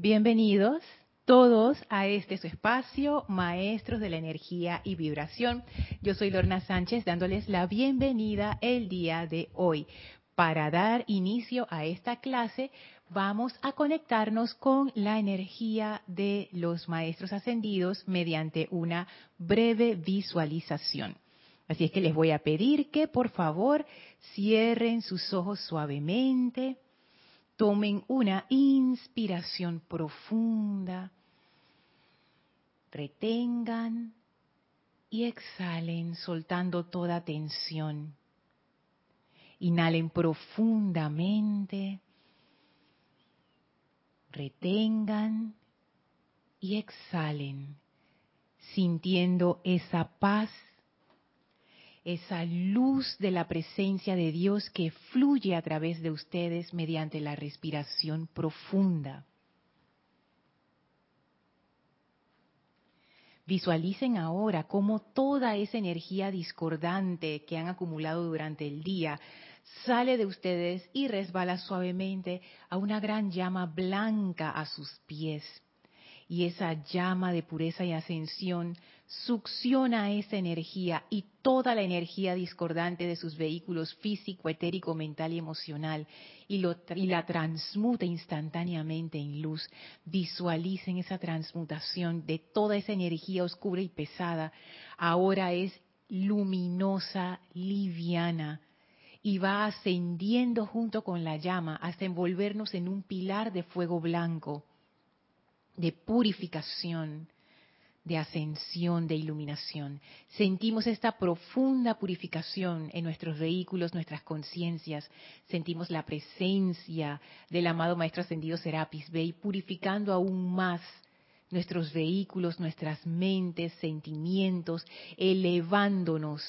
Bienvenidos todos a este su espacio, Maestros de la Energía y Vibración. Yo soy Lorna Sánchez dándoles la bienvenida el día de hoy. Para dar inicio a esta clase, vamos a conectarnos con la energía de los Maestros Ascendidos mediante una breve visualización. Así es que les voy a pedir que por favor cierren sus ojos suavemente, tomen una inspiración profunda, retengan y exhalen soltando toda tensión. Inhalen profundamente, retengan y exhalen, sintiendo esa paz, esa luz de la presencia de Dios que fluye a través de ustedes mediante la respiración profunda. Visualicen ahora cómo toda esa energía discordante que han acumulado durante el día sale de ustedes y resbala suavemente a una gran llama blanca a sus pies y esa llama de pureza y ascensión succiona esa energía y toda la energía discordante de sus vehículos físico, etérico, mental y emocional y, y la transmuta instantáneamente en luz. Visualicen esa transmutación de toda esa energía oscura y pesada. Ahora es luminosa, liviana, y va ascendiendo junto con la llama hasta envolvernos en un pilar de fuego blanco de purificación, de ascensión, de iluminación. Sentimos esta profunda purificación en nuestros vehículos, nuestras conciencias. Sentimos la presencia del amado Maestro Ascendido Serapis Bey purificando aún más nuestros vehículos, nuestras mentes, sentimientos, elevándonos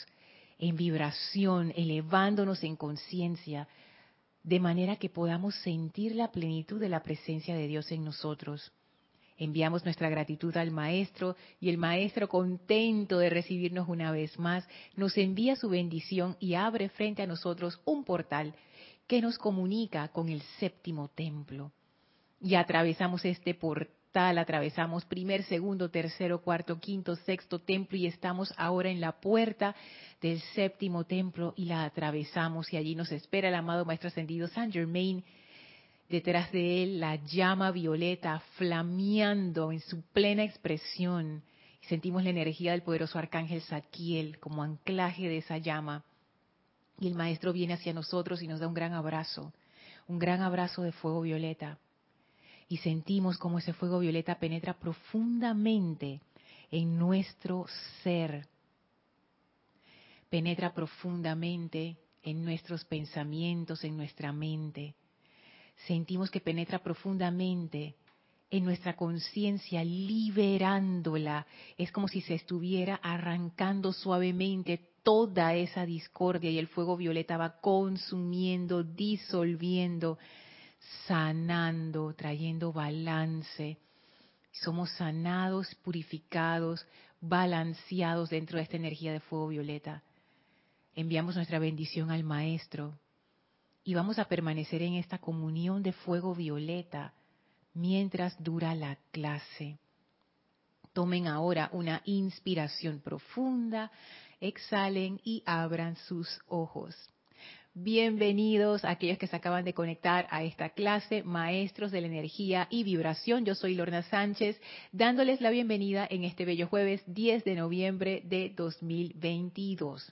en vibración, elevándonos en conciencia, de manera que podamos sentir la plenitud de la presencia de Dios en nosotros. Enviamos nuestra gratitud al Maestro y el Maestro, contento de recibirnos una vez más, nos envía su bendición y abre frente a nosotros un portal que nos comunica con el séptimo templo. Y atravesamos este portal, atravesamos primer, segundo, tercero, cuarto, quinto, sexto templo y estamos ahora en la puerta del séptimo templo y la atravesamos y allí nos espera el amado Maestro Ascendido San Germain detrás de él la llama violeta flameando en su plena expresión. Sentimos la energía del poderoso arcángel Zadkiel como anclaje de esa llama. Y el maestro viene hacia nosotros y nos da un gran abrazo, un gran abrazo de fuego violeta. Y sentimos como ese fuego violeta penetra profundamente en nuestro ser. Penetra profundamente en nuestros pensamientos, en nuestra mente sentimos que penetra profundamente en nuestra conciencia, liberándola. Es como si se estuviera arrancando suavemente toda esa discordia y el fuego violeta va consumiendo, disolviendo, sanando, trayendo balance. Somos sanados, purificados, balanceados dentro de esta energía de fuego violeta. Enviamos nuestra bendición al Maestro, y vamos a permanecer en esta comunión de fuego violeta mientras dura la clase. Tomen ahora una inspiración profunda, exhalen y abran sus ojos. Bienvenidos a aquellos que se acaban de conectar a esta clase, maestros de la energía y vibración. Yo soy Lorna Sánchez, dándoles la bienvenida en este bello jueves 10 de noviembre de 2022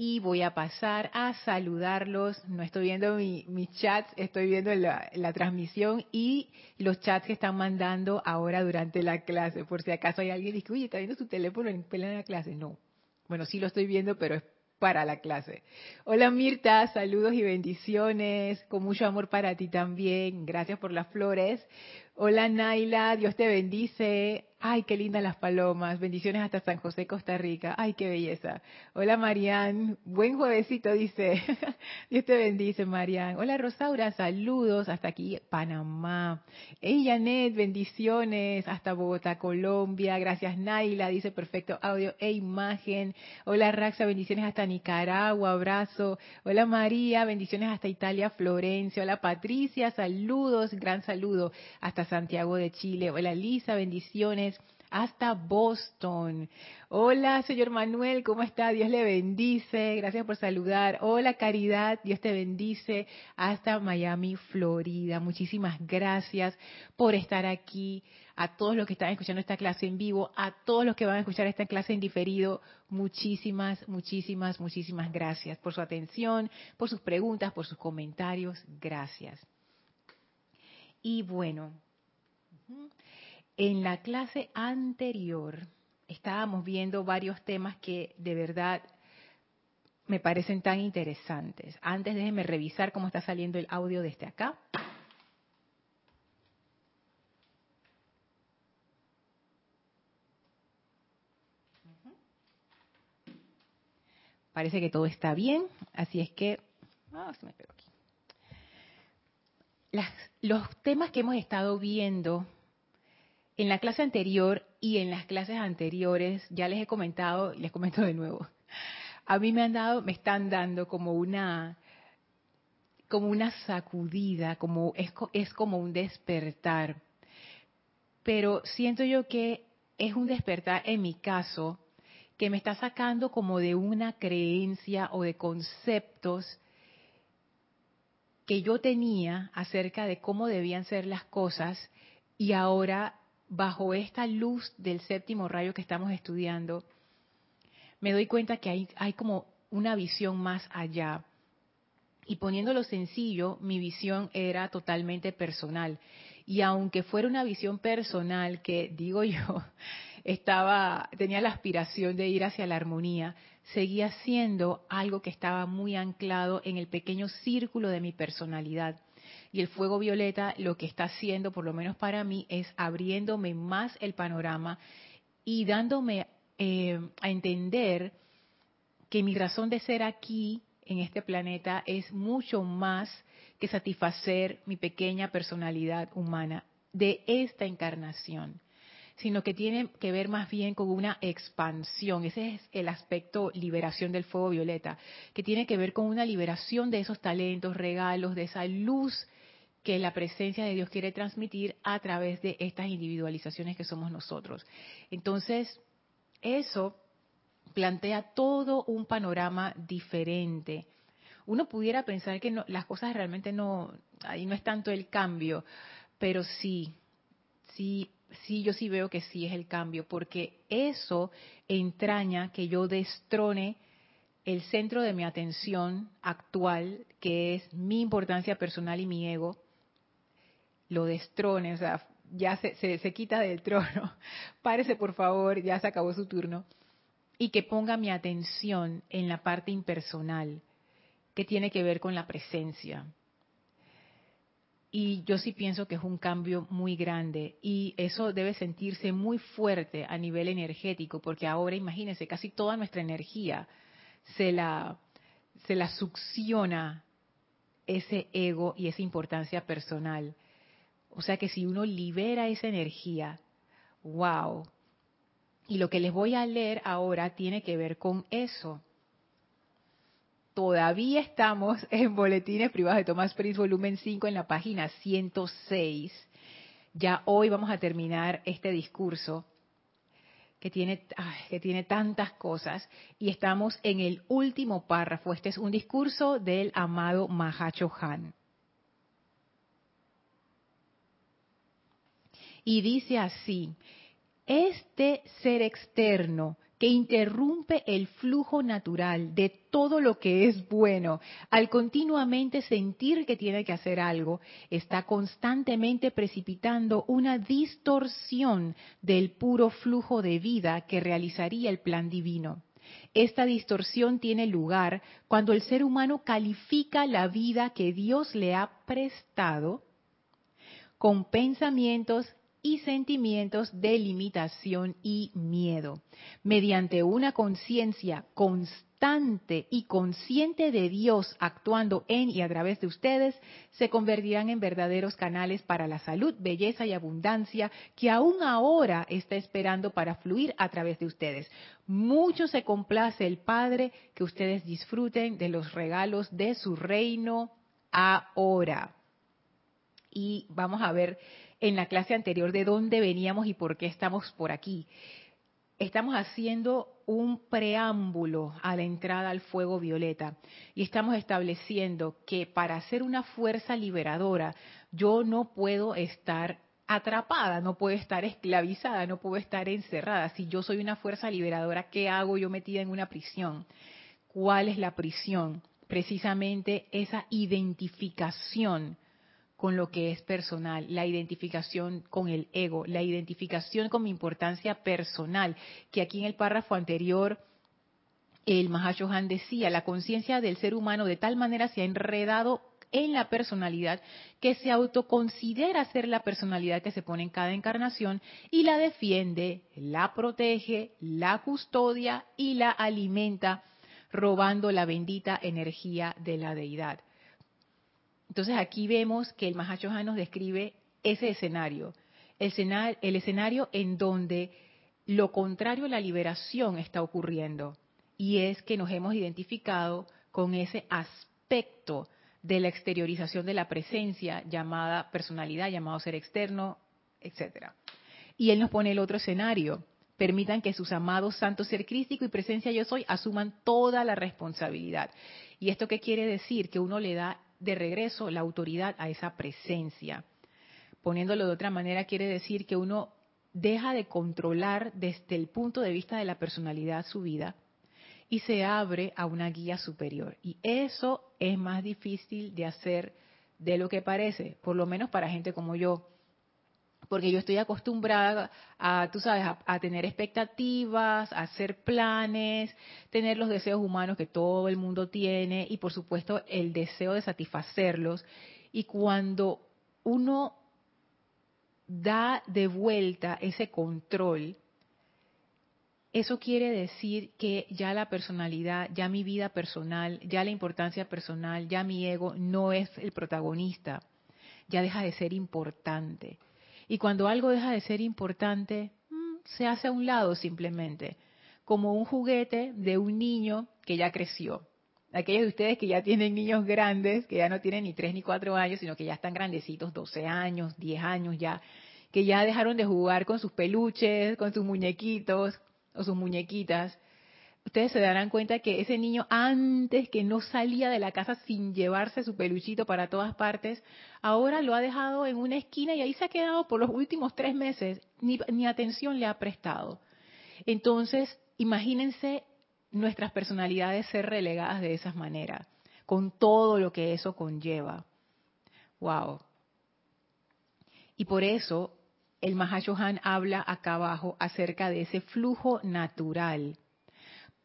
y voy a pasar a saludarlos. No estoy viendo mis chats, estoy viendo la, transmisión y los chats que están mandando ahora durante la clase. Por si acaso hay alguien que dice, oye, está viendo su teléfono en plena clase. No. Bueno, sí lo estoy viendo, pero es para la clase. Hola Mirta, saludos y bendiciones, con mucho amor para ti también. Gracias por las flores. Hola Naila, Dios te bendice. Ay, qué lindas las palomas. Bendiciones hasta San José, Costa Rica. Ay, qué belleza. Hola, Marian. Buen juevesito, dice. Dios te bendice, Marian. Hola, Rosaura. Saludos hasta aquí, Panamá. Hey, Janet. Bendiciones hasta Bogotá, Colombia. Gracias, Naila. Dice perfecto audio e imagen. Hola, Raxa. Bendiciones hasta Nicaragua. Abrazo. Hola, María. Bendiciones hasta Italia, Florencia. Hola, Patricia. Saludos. Gran saludo hasta Santiago de Chile. Hola, Lisa. Bendiciones hasta Boston. Hola, señor Manuel, ¿cómo está? Dios le bendice. Gracias por saludar. Hola, Caridad, Dios te bendice. Hasta Miami, Florida. Muchísimas gracias por estar aquí. A todos los que están escuchando esta clase en vivo, a todos los que van a escuchar esta clase en diferido, muchísimas, muchísimas, muchísimas gracias por su atención, por sus preguntas, por sus comentarios. Gracias. Y bueno, en la clase anterior estábamos viendo varios temas que de verdad me parecen tan interesantes. Antes déjenme revisar cómo está saliendo el audio desde acá. Parece que todo está bien, así es que... Ah, se me pegó aquí. los temas que hemos estado viendo en la clase anterior y en las clases anteriores, ya les he comentado, les comento de nuevo, a mí me han dado, me están dando como una, como una sacudida, como es, es como un despertar. Pero siento yo que es un despertar en mi caso que me está sacando como de una creencia o de conceptos que yo tenía acerca de cómo debían ser las cosas y ahora bajo esta luz del séptimo rayo que estamos estudiando, me doy cuenta que hay, hay como una visión más allá. Y poniéndolo sencillo, mi visión era totalmente personal. Y aunque fuera una visión personal que, digo yo, estaba, tenía la aspiración de ir hacia la armonía, seguía siendo algo que estaba muy anclado en el pequeño círculo de mi personalidad. Y el fuego violeta lo que está haciendo, por lo menos para mí, es abriéndome más el panorama y dándome eh, a entender que mi razón de ser aquí en este planeta es mucho más que satisfacer mi pequeña personalidad humana de esta encarnación, sino que tiene que ver más bien con una expansión. Ese es el aspecto liberación del fuego violeta, que tiene que ver con una liberación de esos talentos, regalos, de esa luz que la presencia de Dios quiere transmitir a través de estas individualizaciones que somos nosotros. Entonces, eso plantea todo un panorama diferente. Uno pudiera pensar que las cosas realmente no, ahí no es tanto el cambio, pero sí, sí, sí, yo sí veo que sí es el cambio, porque eso entraña que yo destrone el centro de mi atención actual, que es mi importancia personal y mi ego, lo destrone, o sea, ya se, se, quita del trono, párese por favor, ya se acabó su turno, y que ponga mi atención en la parte impersonal, que tiene que ver con la presencia. Y yo sí pienso que es un cambio muy grande y eso debe sentirse muy fuerte a nivel energético, porque ahora imagínense, casi toda nuestra energía se la, se la succiona ese ego y esa importancia personal. O sea que si uno libera esa energía, wow. Y lo que les voy a leer ahora tiene que ver con eso. Todavía estamos en Boletines Privados de Tomás Prince, volumen 5, en la página 106. Ya hoy vamos a terminar este discurso que tiene, que tiene tantas cosas y estamos en el último párrafo. Este es un discurso del amado Mahacho Han. Y dice así, este ser externo que interrumpe el flujo natural de todo lo que es bueno, al continuamente sentir que tiene que hacer algo, está constantemente precipitando una distorsión del puro flujo de vida que realizaría el plan divino. Esta distorsión tiene lugar cuando el ser humano califica la vida que Dios le ha prestado con pensamientos y sentimientos de limitación y miedo. Mediante una conciencia constante y consciente de Dios actuando en y a través de ustedes, se convertirán en verdaderos canales para la salud, belleza y abundancia que aún ahora está esperando para fluir a través de ustedes. Mucho se complace el Padre que ustedes disfruten de los regalos de su reino ahora. Y vamos a ver en la clase anterior de dónde veníamos y por qué estamos por aquí. Estamos haciendo un preámbulo a la entrada al fuego violeta y estamos estableciendo que para ser una fuerza liberadora yo no puedo estar atrapada, no puedo estar esclavizada, no puedo estar encerrada. Si yo soy una fuerza liberadora, ¿qué hago yo metida en una prisión? ¿Cuál es la prisión? Precisamente esa identificación con lo que es personal, la identificación con el ego, la identificación con mi importancia personal, que aquí en el párrafo anterior el Mahashohan decía, la conciencia del ser humano de tal manera se ha enredado en la personalidad que se autoconsidera ser la personalidad que se pone en cada encarnación y la defiende, la protege, la custodia y la alimenta, robando la bendita energía de la deidad. Entonces aquí vemos que el Mahashohan nos describe ese escenario, el, escenario, el escenario en donde lo contrario a la liberación está ocurriendo, y es que nos hemos identificado con ese aspecto de la exteriorización de la presencia llamada personalidad, llamado ser externo, etcétera. Y él nos pone el otro escenario. Permitan que sus amados santos ser crístico y presencia yo soy asuman toda la responsabilidad. ¿Y esto qué quiere decir? Que uno le da de regreso la autoridad a esa presencia. Poniéndolo de otra manera, quiere decir que uno deja de controlar desde el punto de vista de la personalidad su vida y se abre a una guía superior. Y eso es más difícil de hacer de lo que parece, por lo menos para gente como yo, porque yo estoy acostumbrada a, tú sabes, a, tener expectativas, a hacer planes, tener los deseos humanos que todo el mundo tiene y por supuesto el deseo de satisfacerlos. Y cuando uno da de vuelta ese control, eso quiere decir que ya la personalidad, ya mi vida personal, ya la importancia personal, ya mi ego no es el protagonista, ya deja de ser importante y cuando algo deja de ser importante, mm, se hace a un lado simplemente, como un juguete de un niño que ya creció. Aquellos de ustedes que ya tienen niños grandes, que ya no tienen ni tres ni cuatro años, sino que ya están grandecitos, 12 años, 10 años ya, que ya dejaron de jugar con sus peluches, con sus muñequitos o sus muñequitas, ustedes se darán cuenta que ese niño antes que no salía de la casa sin llevarse su peluchito para todas partes, ahora lo ha dejado en una esquina y ahí se ha quedado por los últimos tres meses, ni, ni atención le ha prestado. Entonces, imagínense nuestras personalidades ser relegadas de esa manera, con todo lo que eso conlleva. Wow. Y por eso el Mahashohan habla acá abajo acerca de ese flujo natural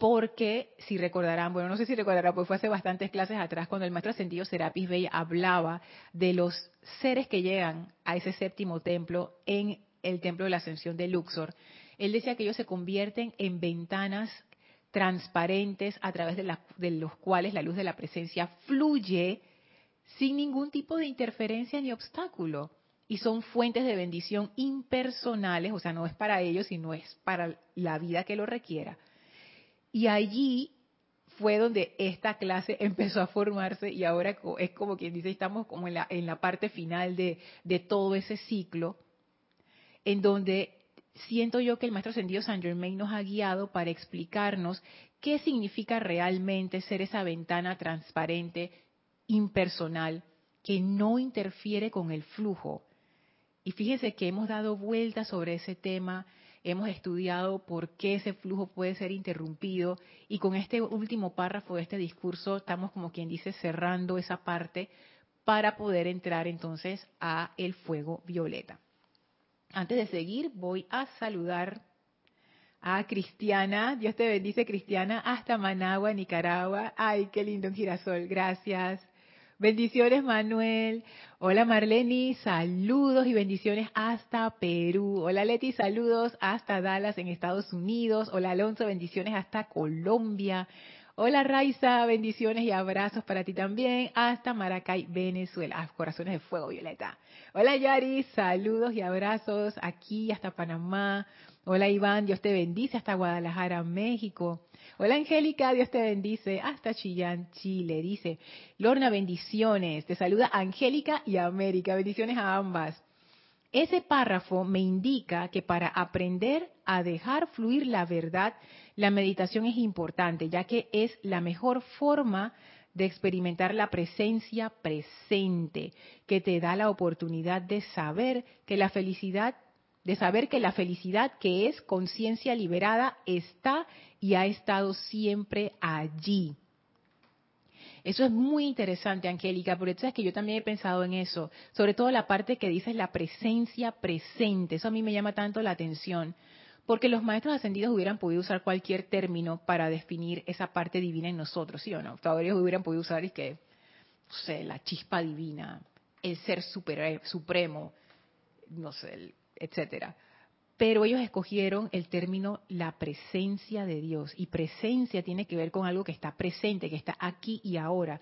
porque si recordarán, bueno, no sé si recordarán, pues fue hace bastantes clases atrás cuando el maestro ascendido Serapis Bey hablaba de los seres que llegan a ese séptimo templo en el templo de la ascensión de Luxor. Él decía que ellos se convierten en ventanas transparentes a través de, de los cuales la luz de la presencia fluye sin ningún tipo de interferencia ni obstáculo. Y son fuentes de bendición impersonales, o sea, no es para ellos, sino es para la vida que lo requiera y allí fue donde esta clase empezó a formarse y ahora es como quien dice, estamos como en la, en la parte final de, de todo ese ciclo, en donde siento yo que el Maestro Ascendido San Germain nos ha guiado para explicarnos qué significa realmente ser esa ventana transparente, impersonal, que no interfiere con el flujo. Y fíjense que hemos dado vueltas sobre ese tema, hemos estudiado por qué ese flujo puede ser interrumpido y con este último párrafo de este discurso estamos como quien dice cerrando esa parte para poder entrar entonces a el fuego violeta. Antes de seguir voy a saludar a Cristiana, Dios te bendice Cristiana, hasta Managua, Nicaragua. Ay, qué lindo girasol, gracias. Bendiciones, Manuel. Hola, Marleni. Saludos y bendiciones hasta Perú. Hola, Leti. Saludos hasta Dallas, en Estados Unidos. Hola, Alonso. Bendiciones hasta Colombia. Hola, Raiza. Bendiciones y abrazos para ti también hasta Maracay, Venezuela. Ah, corazones de fuego, Violeta. Hola, Yari. Saludos y abrazos aquí hasta Panamá. Hola, Iván. Dios te bendice hasta Guadalajara, México. Hola Angélica, Dios te bendice. Hasta Chillán, Chile. Dice, Lorna, bendiciones. Te saluda Angélica y América. Bendiciones a ambas. Ese párrafo me indica que para aprender a dejar fluir la verdad, la meditación es importante, ya que es la mejor forma de experimentar la presencia presente, que te da la oportunidad de saber que la felicidad de saber que la felicidad que es conciencia liberada está y ha estado siempre allí. Eso es muy interesante, Angélica, porque tú sabes que yo también he pensado en eso, sobre todo la parte que dices la presencia presente, eso a mí me llama tanto la atención, porque los maestros ascendidos hubieran podido usar cualquier término para definir esa parte divina en nosotros, ¿sí o no? Todavía hubieran podido usar, y que, no sé, la chispa divina, el ser supremo, no sé, el etcétera. Pero ellos escogieron el término la presencia de Dios. Y presencia tiene que ver con algo que está presente, que está aquí y ahora.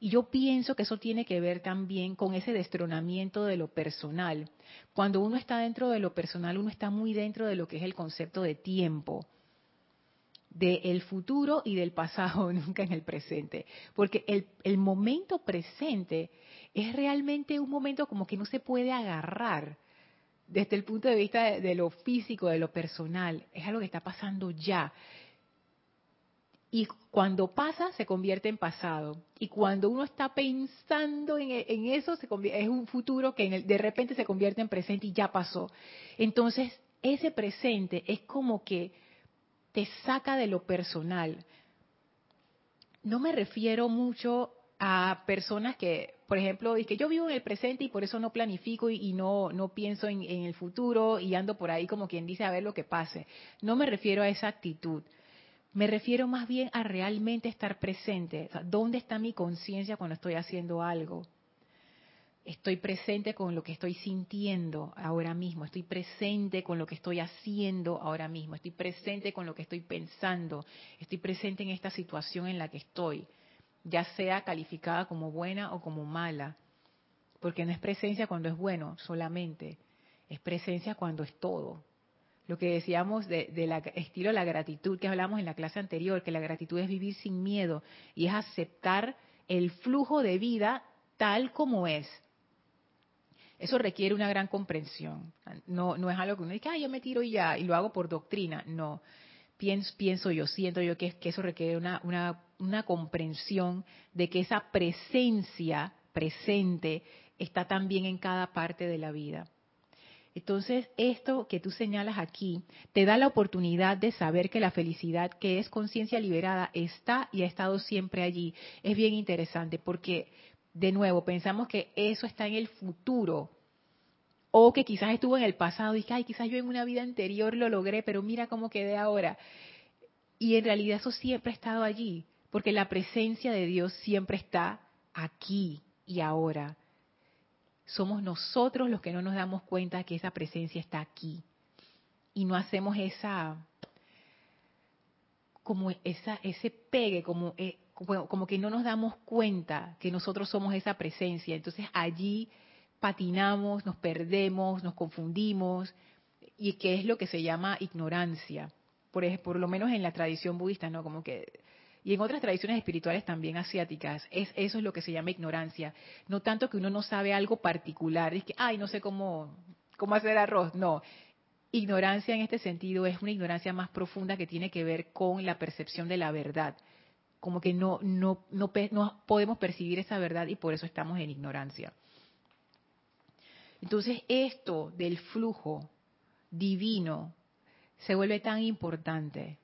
Y yo pienso que eso tiene que ver también con ese destronamiento de lo personal. Cuando uno está dentro de lo personal, uno está muy dentro de lo que es el concepto de tiempo, del futuro y del pasado, nunca en el presente. Porque el, el momento presente es realmente un momento como que no se puede agarrar desde el punto de vista de, lo físico, de lo personal, es algo que está pasando ya. Y cuando pasa, se convierte en pasado. Y cuando uno está pensando en, eso, es un futuro que de repente se convierte en presente y ya pasó. Entonces, ese presente es como que te saca de lo personal. No me refiero mucho a personas que, por ejemplo, que yo vivo en el presente y por eso no planifico y, no, no pienso en, el futuro y ando por ahí como quien dice a ver lo que pase. No me refiero a esa actitud. Me refiero más bien a realmente estar presente. ¿Dónde está mi conciencia cuando estoy haciendo algo? Estoy presente con lo que estoy sintiendo ahora mismo, estoy presente con lo que estoy haciendo ahora mismo, estoy presente con lo que estoy pensando, estoy presente en esta situación en la que estoy ya sea calificada como buena o como mala, porque no es presencia cuando es bueno solamente, es presencia cuando es todo. Lo que decíamos de, la estilo de la gratitud que hablamos en la clase anterior, que la gratitud es vivir sin miedo y es aceptar el flujo de vida tal como es. Eso requiere una gran comprensión. No, es algo que uno dice, ah, yo me tiro y ya, y lo hago por doctrina. No pienso, yo, siento yo que, eso requiere una, comprensión de que esa presencia presente está también en cada parte de la vida. Entonces, esto que tú señalas aquí te da la oportunidad de saber que la felicidad, que es conciencia liberada, está y ha estado siempre allí. Es bien interesante porque, de nuevo, pensamos que eso está en el futuro, o que quizás estuvo en el pasado y que, ay, quizás yo en una vida anterior lo logré, pero mira cómo quedé ahora. Y en realidad eso siempre ha estado allí, porque la presencia de Dios siempre está aquí y ahora. Somos nosotros los que no nos damos cuenta que esa presencia está aquí. Y no hacemos esa, como ese pegue, como, eh, como que no nos damos cuenta que nosotros somos esa presencia. Entonces allí patinamos, nos perdemos, nos confundimos, y que es lo que se llama ignorancia, por lo menos en la tradición budista, ¿no? Como que y en otras tradiciones espirituales también asiáticas, es, eso es lo que se llama ignorancia. No tanto que uno no sabe algo particular, es que, ay, no sé cómo, cómo hacer arroz. No, ignorancia en este sentido es una ignorancia más profunda que tiene que ver con la percepción de la verdad. Como que no, no, no, no podemos percibir esa verdad y por eso estamos en ignorancia. Entonces esto del flujo divino se vuelve tan importante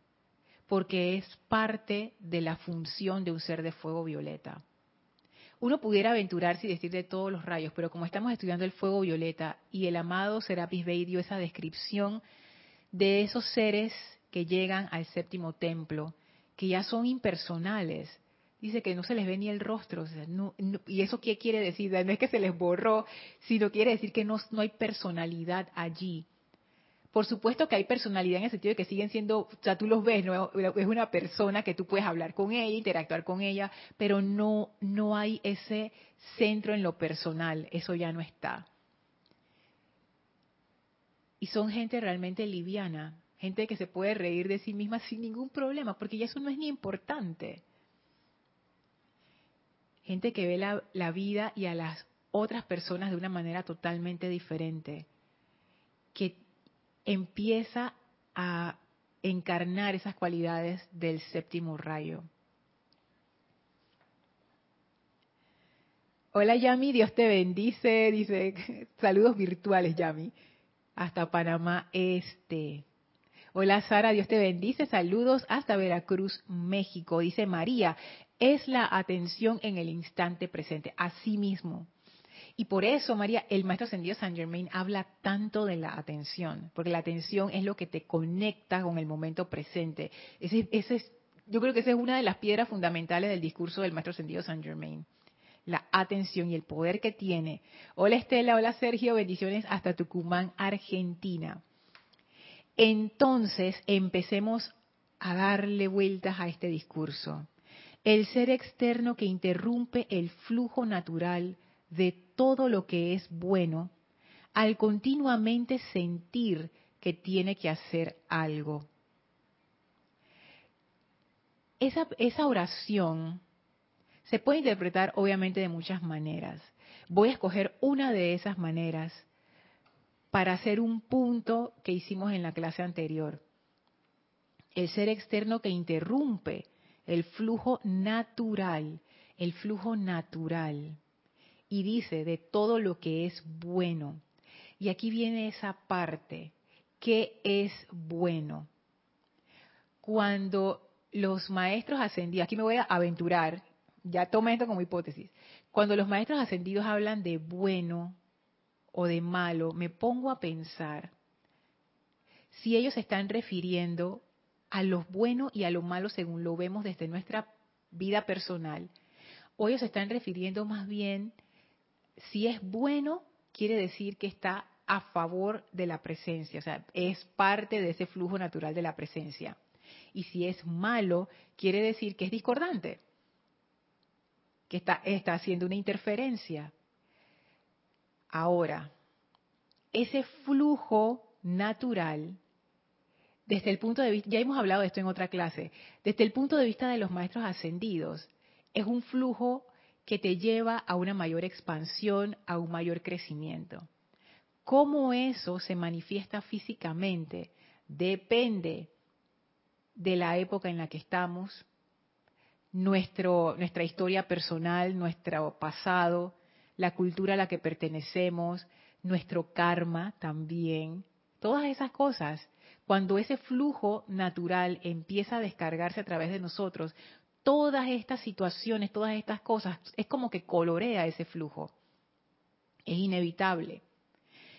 porque es parte de la función de un ser de fuego violeta. Uno pudiera aventurarse y decir de todos los rayos, pero como estamos estudiando el fuego violeta y el amado Serapis Bey dio esa descripción de esos seres que llegan al séptimo templo, que ya son impersonales, Dice que no se les ve ni el rostro. ¿Y eso qué quiere decir? No es que se les borró, sino quiere decir que no, no hay personalidad allí. Por supuesto que hay personalidad en el sentido de que siguen siendo, o sea, tú los ves, ¿no? es una persona que tú puedes hablar con ella, interactuar con ella, pero no, no hay ese centro en lo personal, eso ya no está. Y son gente realmente liviana, gente que se puede reír de sí misma sin ningún problema, porque ya eso no es ni importante. Gente que ve la, la vida y a las otras personas de una manera totalmente diferente, que empieza a encarnar esas cualidades del séptimo rayo. Hola Yami, Dios te bendice, dice, saludos virtuales Yami, hasta Panamá Este. Hola Sara, Dios te bendice, saludos hasta Veracruz, México, dice María, es la atención en el instante presente, así mismo. Y por eso, María, el maestro ascendido Saint Germain habla tanto de la atención, porque la atención es lo que te conecta con el momento presente. Ese, es, yo creo que esa es una de las piedras fundamentales del discurso del maestro ascendido Saint Germain. La atención y el poder que tiene. Hola Estela, hola Sergio, bendiciones hasta Tucumán, Argentina. Entonces, empecemos a darle vueltas a este discurso. El ser externo que interrumpe el flujo natural de todo lo que es bueno al continuamente sentir que tiene que hacer algo. Esa, esa oración se puede interpretar obviamente de muchas maneras. Voy a escoger una de esas maneras para hacer un punto que hicimos en la clase anterior. El ser externo que interrumpe el flujo natural, el flujo natural y dice de todo lo que es bueno. Y aquí viene esa parte, ¿qué es bueno? Cuando los maestros ascendidos, aquí me voy a aventurar, ya tomé esto como hipótesis, cuando los maestros ascendidos hablan de bueno o de malo, me pongo a pensar si ellos están refiriendo a lo bueno y a lo malo según lo vemos desde nuestra vida personal, o ellos se están refiriendo más bien si es bueno, quiere decir que está a favor de la presencia, o sea, es parte de ese flujo natural de la presencia. Y si es malo, quiere decir que es discordante, que está, haciendo una interferencia. Ahora, ese flujo natural, desde el punto de vista, ya hemos hablado de esto en otra clase, desde el punto de vista de los maestros ascendidos, es un flujo que te lleva a una mayor expansión, a un mayor crecimiento. ¿Cómo eso se manifiesta físicamente? Depende de la época en la que estamos, nuestra historia personal, nuestro pasado, la cultura a la que pertenecemos, nuestro karma también, todas esas cosas. Cuando ese flujo natural empieza a descargarse a través de nosotros, todas estas situaciones, todas estas cosas, es como que colorea ese flujo. Es inevitable.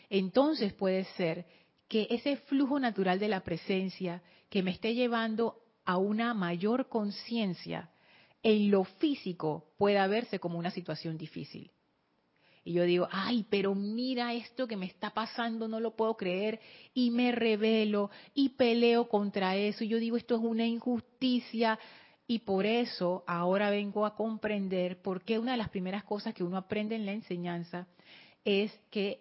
Entonces puede ser que ese flujo natural de la presencia que me esté llevando a una mayor conciencia en lo físico pueda verse como una situación difícil. Y yo digo, ay, pero mira esto que me está pasando, no lo puedo creer, y me revelo y peleo contra eso. Y yo digo, esto es una injusticia, y por eso ahora vengo a comprender por qué una de las primeras cosas que uno aprende en la enseñanza es que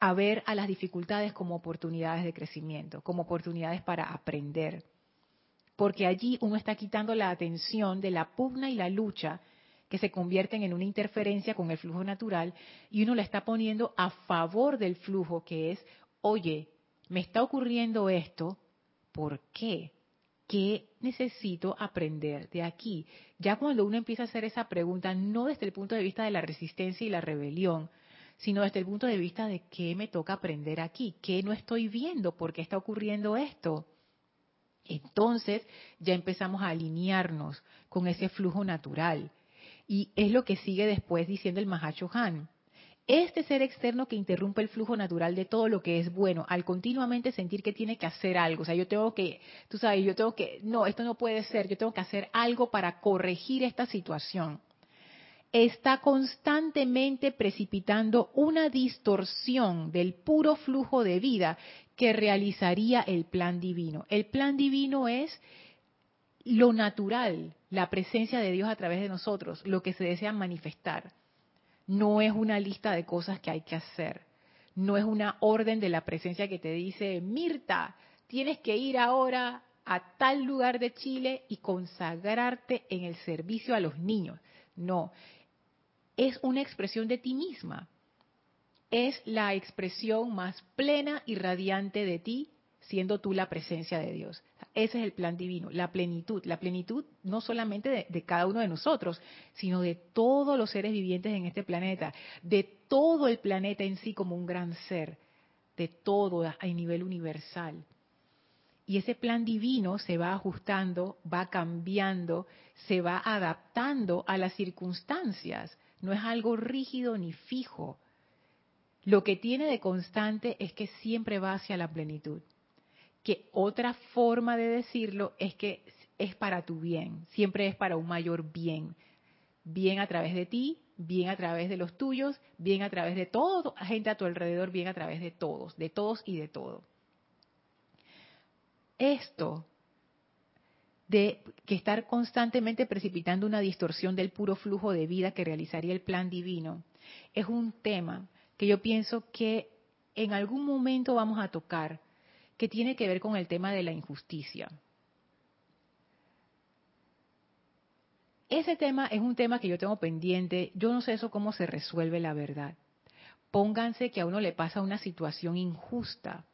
a ver a las dificultades como oportunidades de crecimiento, como oportunidades para aprender. Porque allí uno está quitando la atención de la pugna y la lucha que se convierten en una interferencia con el flujo natural y uno la está poniendo a favor del flujo que es, oye, me está ocurriendo esto, ¿por qué? ¿Qué necesito aprender de aquí? Ya cuando uno empieza a hacer esa pregunta, no desde el punto de vista de la resistencia y la rebelión, sino desde el punto de vista de qué me toca aprender aquí, qué no estoy viendo, por qué está ocurriendo esto. Entonces ya empezamos a alinearnos con ese flujo natural. Y es lo que sigue después diciendo el Mahacho Han. Este ser externo que interrumpe el flujo natural de todo lo que es bueno, al continuamente sentir que tiene que hacer algo, o sea, yo tengo que, tú sabes, yo tengo que, no, esto no puede ser, yo tengo que hacer algo para corregir esta situación está constantemente precipitando una distorsión del puro flujo de vida que realizaría el plan divino. El plan divino es lo natural, la presencia de Dios a través de nosotros, lo que se desea manifestar. No es una lista de cosas que hay que hacer. No es una orden de la presencia que te dice, Mirta, tienes que ir ahora a tal lugar de Chile y consagrarte en el servicio a los niños. No, es una expresión de ti misma. Es la expresión más plena y radiante de ti, siendo tú la presencia de Dios. Ese es el plan divino, la plenitud. La plenitud no solamente de, cada uno de nosotros, sino de todos los seres vivientes en este planeta, de todo el planeta en sí como un gran ser, de todo a nivel universal. Y ese plan divino se va ajustando, va cambiando, se va adaptando a las circunstancias no es algo rígido ni fijo. Lo que tiene de constante es que siempre va hacia la plenitud. Que otra forma de decirlo es que es para tu bien, siempre es para un mayor bien. Bien a través de ti, bien a través de los tuyos, bien a través de toda gente a tu alrededor, bien a través de todos, de todos y de todo. Esto de que estar constantemente precipitando una distorsión del puro flujo de vida que realizaría el plan divino, es un tema que yo pienso que en algún momento vamos a tocar, que tiene que ver con el tema de la injusticia. Ese tema es un tema que yo tengo pendiente, yo no sé eso cómo se resuelve la verdad. Pónganse que a uno le pasa una situación injusta.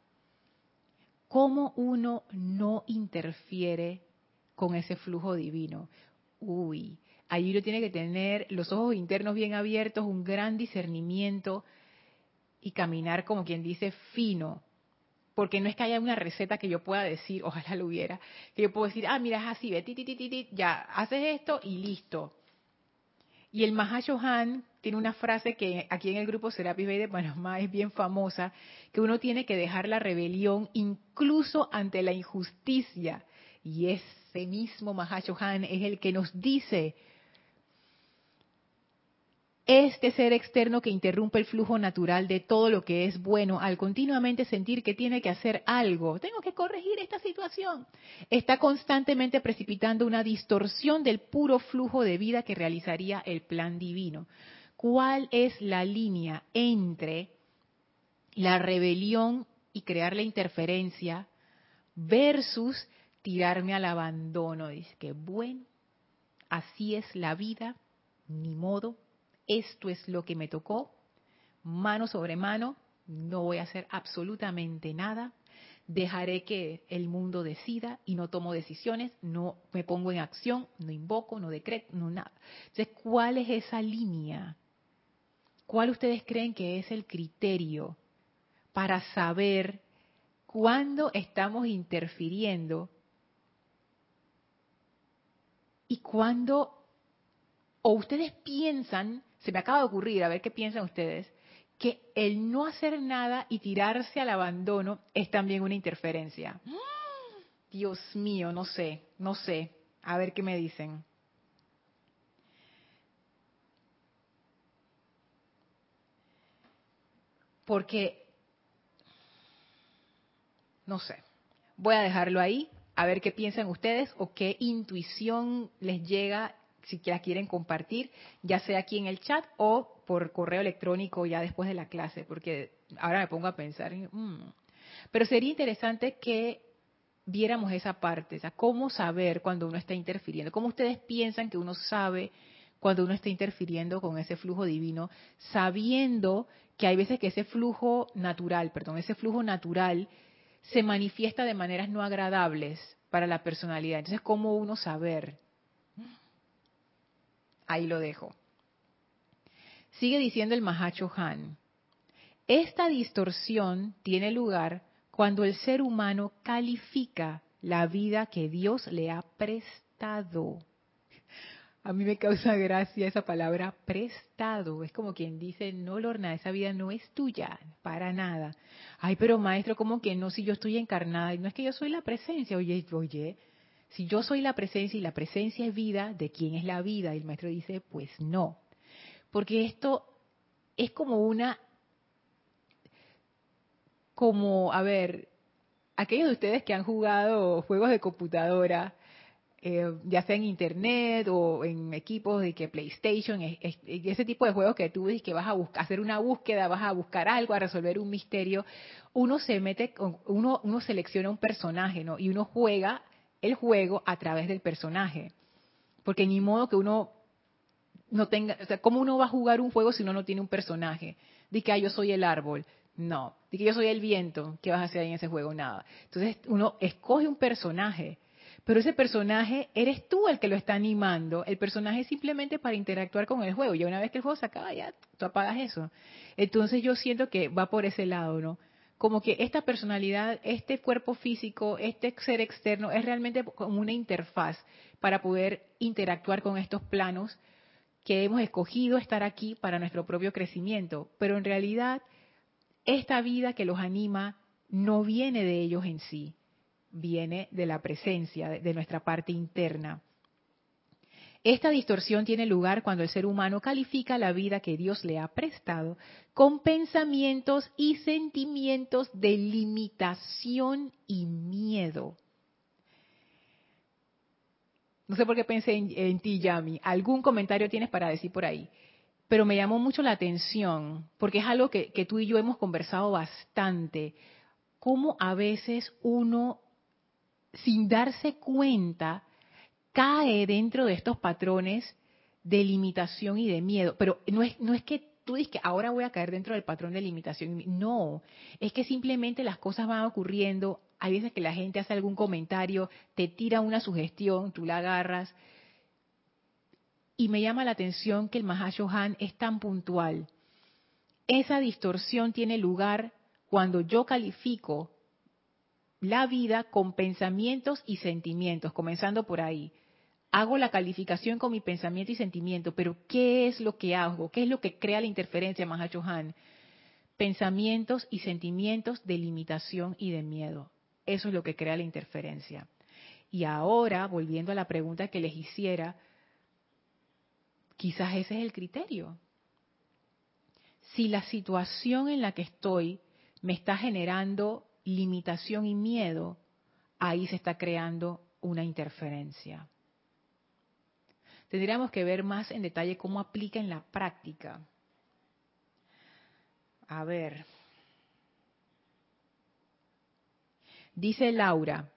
¿Cómo uno no interfiere con ese flujo divino. Uy, ahí uno tiene que tener los ojos internos bien abiertos, un gran discernimiento y caminar como quien dice fino. Porque no es que haya una receta que yo pueda decir, ojalá lo hubiera, que yo puedo decir, ah, mira, es así, ve, ti, ti, ti, ya, haces esto y listo. Y el Mahashohan tiene una frase que aquí en el grupo Serapis Bay de Panamá es bien famosa, que uno tiene que dejar la rebelión incluso ante la injusticia. Y es ese mismo Mahashohan es el que nos dice, este ser externo que interrumpe el flujo natural de todo lo que es bueno, al continuamente sentir que tiene que hacer algo, tengo que corregir esta situación, está constantemente precipitando una distorsión del puro flujo de vida que realizaría el plan divino. ¿Cuál es la línea entre la rebelión y crear la interferencia versus tirarme al abandono. Dice que bueno, así es la vida, ni modo, esto es lo que me tocó, mano sobre mano, no voy a hacer absolutamente nada, dejaré que el mundo decida y no tomo decisiones, no me pongo en acción, no invoco, no decreto, no nada. Entonces, ¿cuál es esa línea? ¿Cuál ustedes creen que es el criterio para saber cuándo estamos interfiriendo y cuando, o ustedes piensan, se me acaba de ocurrir, a ver qué piensan ustedes, que el no hacer nada y tirarse al abandono es también una interferencia. Dios mío, no sé, no sé. A ver qué me dicen. Porque, no sé, voy a dejarlo ahí a ver qué piensan ustedes o qué intuición les llega si la quieren compartir, ya sea aquí en el chat o por correo electrónico ya después de la clase, porque ahora me pongo a pensar, mm". pero sería interesante que viéramos esa parte, o sea, cómo saber cuando uno está interfiriendo, cómo ustedes piensan que uno sabe cuando uno está interfiriendo con ese flujo divino, sabiendo que hay veces que ese flujo natural, perdón, ese flujo natural se manifiesta de maneras no agradables para la personalidad. Entonces, ¿cómo uno saber? Ahí lo dejo. Sigue diciendo el Mahacho Han. Esta distorsión tiene lugar cuando el ser humano califica la vida que Dios le ha prestado. A mí me causa gracia esa palabra prestado. Es como quien dice, no, Lorna, esa vida no es tuya, para nada. Ay, pero maestro, como que no, si yo estoy encarnada, no es que yo soy la presencia, oye, oye, si yo soy la presencia y la presencia es vida, ¿de quién es la vida? Y el maestro dice, pues no. Porque esto es como una, como, a ver, aquellos de ustedes que han jugado juegos de computadora, eh, ya sea en internet o en equipos de que PlayStation, ese tipo de juegos que tú dices que vas a buscar, hacer una búsqueda, vas a buscar algo, a resolver un misterio, uno se mete, uno, uno selecciona un personaje, ¿no? Y uno juega el juego a través del personaje. Porque ni modo que uno no tenga, o sea, ¿cómo uno va a jugar un juego si uno no tiene un personaje? De que ah, yo soy el árbol. No. De que yo soy el viento. ¿Qué vas a hacer en ese juego? Nada. Entonces uno escoge un personaje pero ese personaje eres tú el que lo está animando. El personaje es simplemente para interactuar con el juego. Y una vez que el juego se acaba, ya tú apagas eso. Entonces yo siento que va por ese lado, ¿no? Como que esta personalidad, este cuerpo físico, este ser externo es realmente como una interfaz para poder interactuar con estos planos que hemos escogido estar aquí para nuestro propio crecimiento. Pero en realidad, esta vida que los anima no viene de ellos en sí viene de la presencia, de nuestra parte interna. Esta distorsión tiene lugar cuando el ser humano califica la vida que Dios le ha prestado con pensamientos y sentimientos de limitación y miedo. No sé por qué pensé en, ti, Yami. ¿Algún comentario tienes para decir por ahí? Pero me llamó mucho la atención, porque es algo que, que tú y yo hemos conversado bastante. Cómo a veces uno sin darse cuenta, cae dentro de estos patrones de limitación y de miedo. Pero no es, no es que tú dices que ahora voy a caer dentro del patrón de limitación. No, es que simplemente las cosas van ocurriendo. Hay veces que la gente hace algún comentario, te tira una sugestión, tú la agarras. Y me llama la atención que el Mahashohan es tan puntual. Esa distorsión tiene lugar cuando yo califico la vida con pensamientos y sentimientos, comenzando por ahí. Hago la calificación con mi pensamiento y sentimiento, pero ¿qué es lo que hago? ¿Qué es lo que crea la interferencia, Mahacho Han? Pensamientos y sentimientos de limitación y de miedo. Eso es lo que crea la interferencia. Y ahora, volviendo a la pregunta que les hiciera, quizás ese es el criterio. Si la situación en la que estoy me está generando limitación y miedo, ahí se está creando una interferencia. Tendríamos que ver más en detalle cómo aplica en la práctica. A ver. Dice Laura,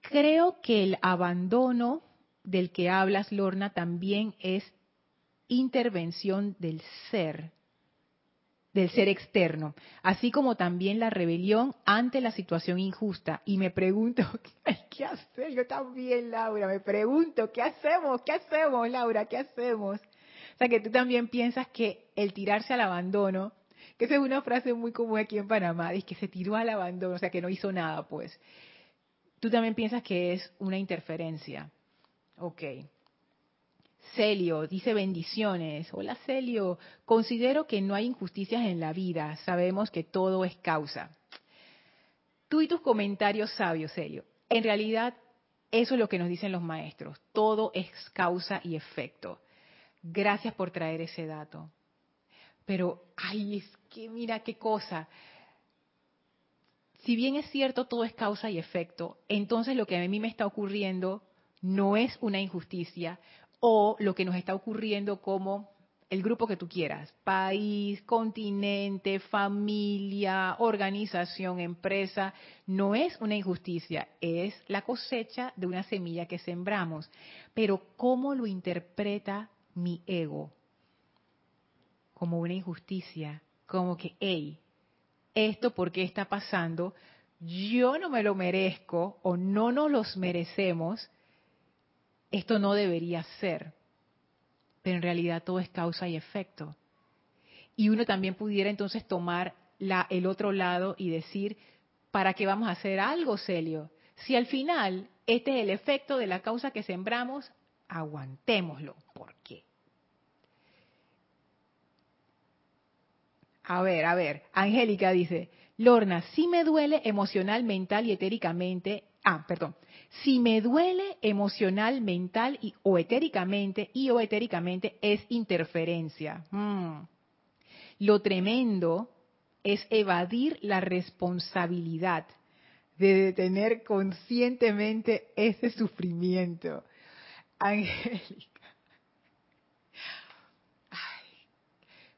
creo que el abandono del que hablas, Lorna, también es intervención del ser del ser externo, así como también la rebelión ante la situación injusta. Y me pregunto, ¿qué hacer? Yo también, Laura, me pregunto, ¿qué hacemos? ¿Qué hacemos, Laura? ¿Qué hacemos? O sea, que tú también piensas que el tirarse al abandono, que esa es una frase muy común aquí en Panamá, es que se tiró al abandono, o sea, que no hizo nada, pues. Tú también piensas que es una interferencia. Ok. Celio dice bendiciones. Hola Celio, considero que no hay injusticias en la vida, sabemos que todo es causa. Tú y tus comentarios sabios, Celio. En realidad, eso es lo que nos dicen los maestros. Todo es causa y efecto. Gracias por traer ese dato. Pero, ay, es que mira qué cosa. Si bien es cierto, todo es causa y efecto, entonces lo que a mí me está ocurriendo no es una injusticia, o lo que nos está ocurriendo como el grupo que tú quieras, país, continente, familia, organización, empresa, no es una injusticia, es la cosecha de una semilla que sembramos. Pero ¿cómo lo interpreta mi ego? Como una injusticia, como que, hey, esto por qué está pasando, yo no me lo merezco o no nos los merecemos, esto no debería ser. Pero en realidad todo es causa y efecto. Y uno también pudiera entonces tomar la, el otro lado y decir, ¿para qué vamos a hacer algo, Celio? Si al final este es el efecto de la causa que sembramos, aguantémoslo. ¿Por qué? A ver, a ver, Angélica dice, Lorna, si me duele emocional, mental y etéricamente, ah, perdón, si me duele emocional, mental y, o etéricamente y o etéricamente es interferencia. Mm. Lo tremendo es evadir la responsabilidad de detener conscientemente ese sufrimiento. Angélica.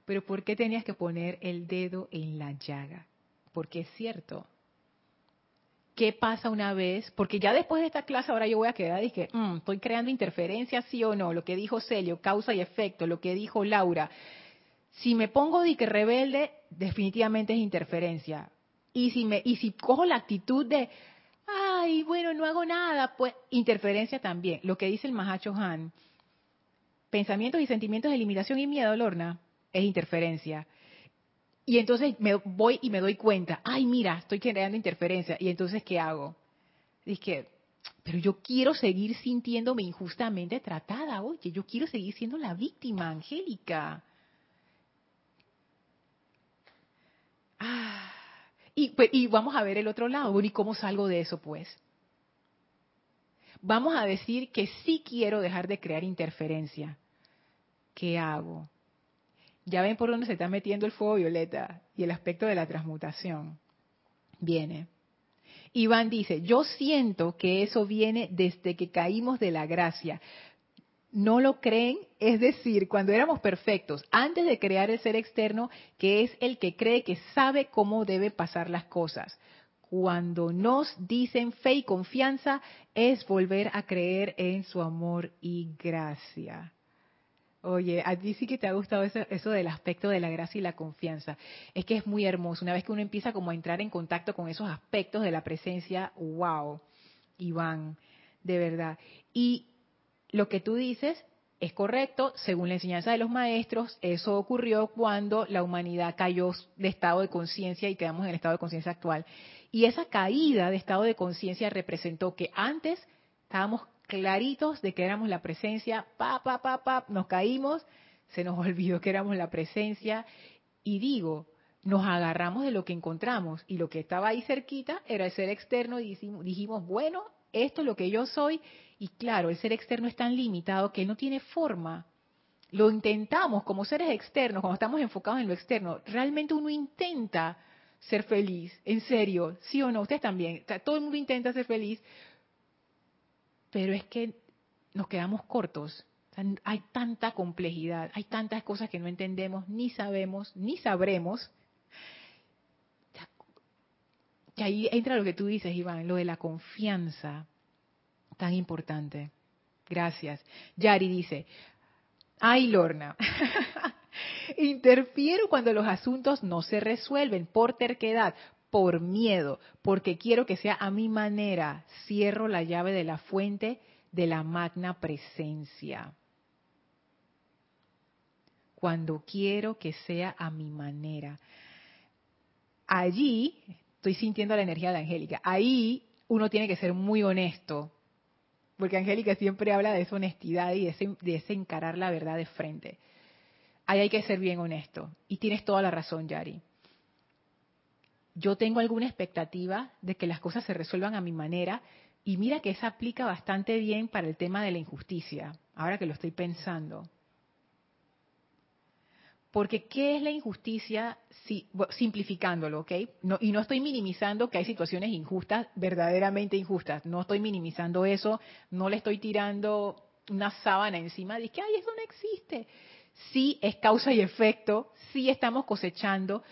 pero ¿por qué tenías que poner el dedo en la llaga? Porque es cierto. ¿Qué pasa una vez? Porque ya después de esta clase ahora yo voy a quedar y dije, mm, estoy creando interferencias, sí o no, lo que dijo Celio, causa y efecto, lo que dijo Laura. Si me pongo de que rebelde, definitivamente es interferencia. Y si me y si cojo la actitud de ay, bueno, no hago nada, pues interferencia también. Lo que dice el Mahacho Han, pensamientos y sentimientos de limitación y miedo, Lorna, es interferencia. Y entonces me voy y me doy cuenta, ay, mira, estoy creando interferencia. Y entonces, ¿qué hago? que pero yo quiero seguir sintiéndome injustamente tratada, oye, yo quiero seguir siendo la víctima, Angélica. Ah, y, pues, y vamos a ver el otro lado, ¿y cómo salgo de eso, pues? Vamos a decir que sí quiero dejar de crear interferencia. ¿Qué hago? Ya ven por dónde se está metiendo el fuego violeta y el aspecto de la transmutación. Viene. Iván dice, yo siento que eso viene desde que caímos de la gracia. ¿No lo creen? Es decir, cuando éramos perfectos, antes de crear el ser externo, que es el que cree que sabe cómo debe pasar las cosas. Cuando nos dicen fe y confianza, es volver a creer en su amor y gracia. Oye, a ti sí que te ha gustado eso, del aspecto de la gracia y la confianza. Es que es muy hermoso. Una vez que uno empieza como a entrar en contacto con esos aspectos de la presencia, wow, Iván, de verdad. Y lo que tú dices es correcto, según la enseñanza de los maestros, eso ocurrió cuando la humanidad cayó de estado de conciencia y quedamos en el estado de conciencia actual. Y esa caída de estado de conciencia representó que antes estábamos claritos de que éramos la presencia, pa, pa, pa, pa, nos caímos, se nos olvidó que éramos la presencia, y digo, nos agarramos de lo que encontramos, y lo que estaba ahí cerquita era el ser externo, y dijimos, bueno, esto es lo que yo soy, y claro, el ser externo es tan limitado que no tiene forma. Lo intentamos como seres externos, cuando estamos enfocados en lo externo, realmente uno intenta ser feliz, en serio, sí o no, ustedes también, todo el mundo intenta ser feliz, pero es que nos quedamos cortos. hay tanta complejidad, hay tantas cosas que no entendemos, ni sabemos, ni sabremos. Que ahí entra lo que tú dices, Iván, lo de la confianza, tan importante. Gracias. Yari dice, ay Lorna, interfiero cuando los asuntos no se resuelven por terquedad, por miedo, porque quiero que sea a mi manera. Cierro la llave de la fuente de la magna presencia. Cuando quiero que sea a mi manera. Allí, estoy sintiendo la energía de Angélica, ahí uno tiene que ser muy honesto, porque Angélica siempre habla de esa honestidad y de ese, encarar la verdad de frente. Ahí hay que ser bien honesto. Y tienes toda la razón, Yari yo tengo alguna expectativa de que las cosas se resuelvan a mi manera y mira que eso aplica bastante bien para el tema de la injusticia, ahora que lo estoy pensando. Porque ¿qué es la injusticia? Si, simplificándolo, ¿ok? y no estoy minimizando que hay situaciones injustas, verdaderamente injustas. No estoy minimizando eso, no le estoy tirando una sábana encima de que, ay, eso no existe. Sí es causa y efecto, sí estamos cosechando,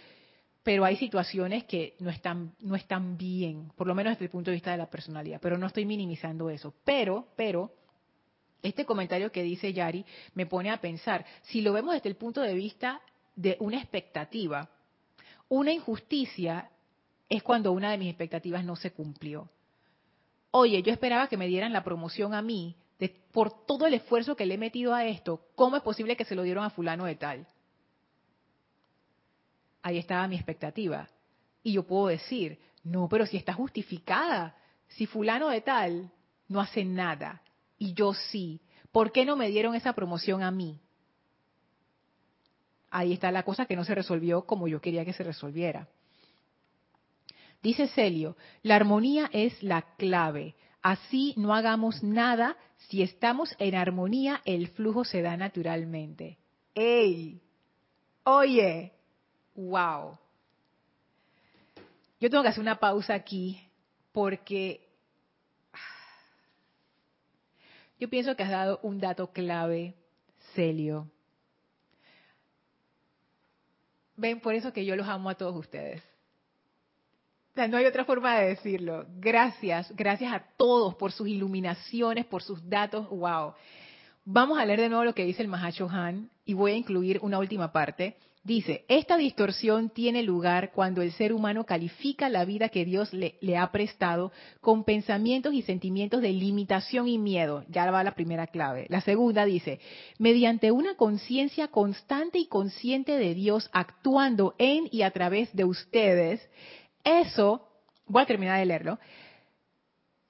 pero hay situaciones que no están, no están bien, por lo menos desde el punto de vista de la personalidad, pero no estoy minimizando eso. Pero, pero, este comentario que dice Yari me pone a pensar, si lo vemos desde el punto de vista de una expectativa, una injusticia es cuando una de mis expectativas no se cumplió. Oye, yo esperaba que me dieran la promoción a mí, por todo el esfuerzo que le he metido a esto, ¿cómo es posible que se lo dieron a fulano de tal? Ahí estaba mi expectativa. Y yo puedo decir, no, pero si está justificada, si fulano de tal no hace nada y yo sí, ¿Por qué no me dieron esa promoción a mí? Ahí está la cosa que no se resolvió como yo quería que se resolviera. Dice Celio, la armonía es la clave. Así no hagamos nada. Si estamos en armonía, el flujo se da naturalmente. ¡Ey! Oye, wow. Yo tengo que hacer una pausa aquí porque yo pienso que has dado un dato clave, Celio. Ven, por eso que yo los amo a todos ustedes. O sea, no hay otra forma de decirlo. Gracias, gracias a todos por sus iluminaciones, por sus datos. Wow. Vamos a leer de nuevo lo que dice el Mahacho Han y voy a incluir una última parte. Dice, esta distorsión tiene lugar cuando el ser humano califica la vida que Dios le, ha prestado con pensamientos y sentimientos de limitación y miedo. Ya va la primera clave. La segunda dice, mediante una conciencia constante y consciente de Dios actuando en y a través de ustedes, eso, voy a terminar de leerlo,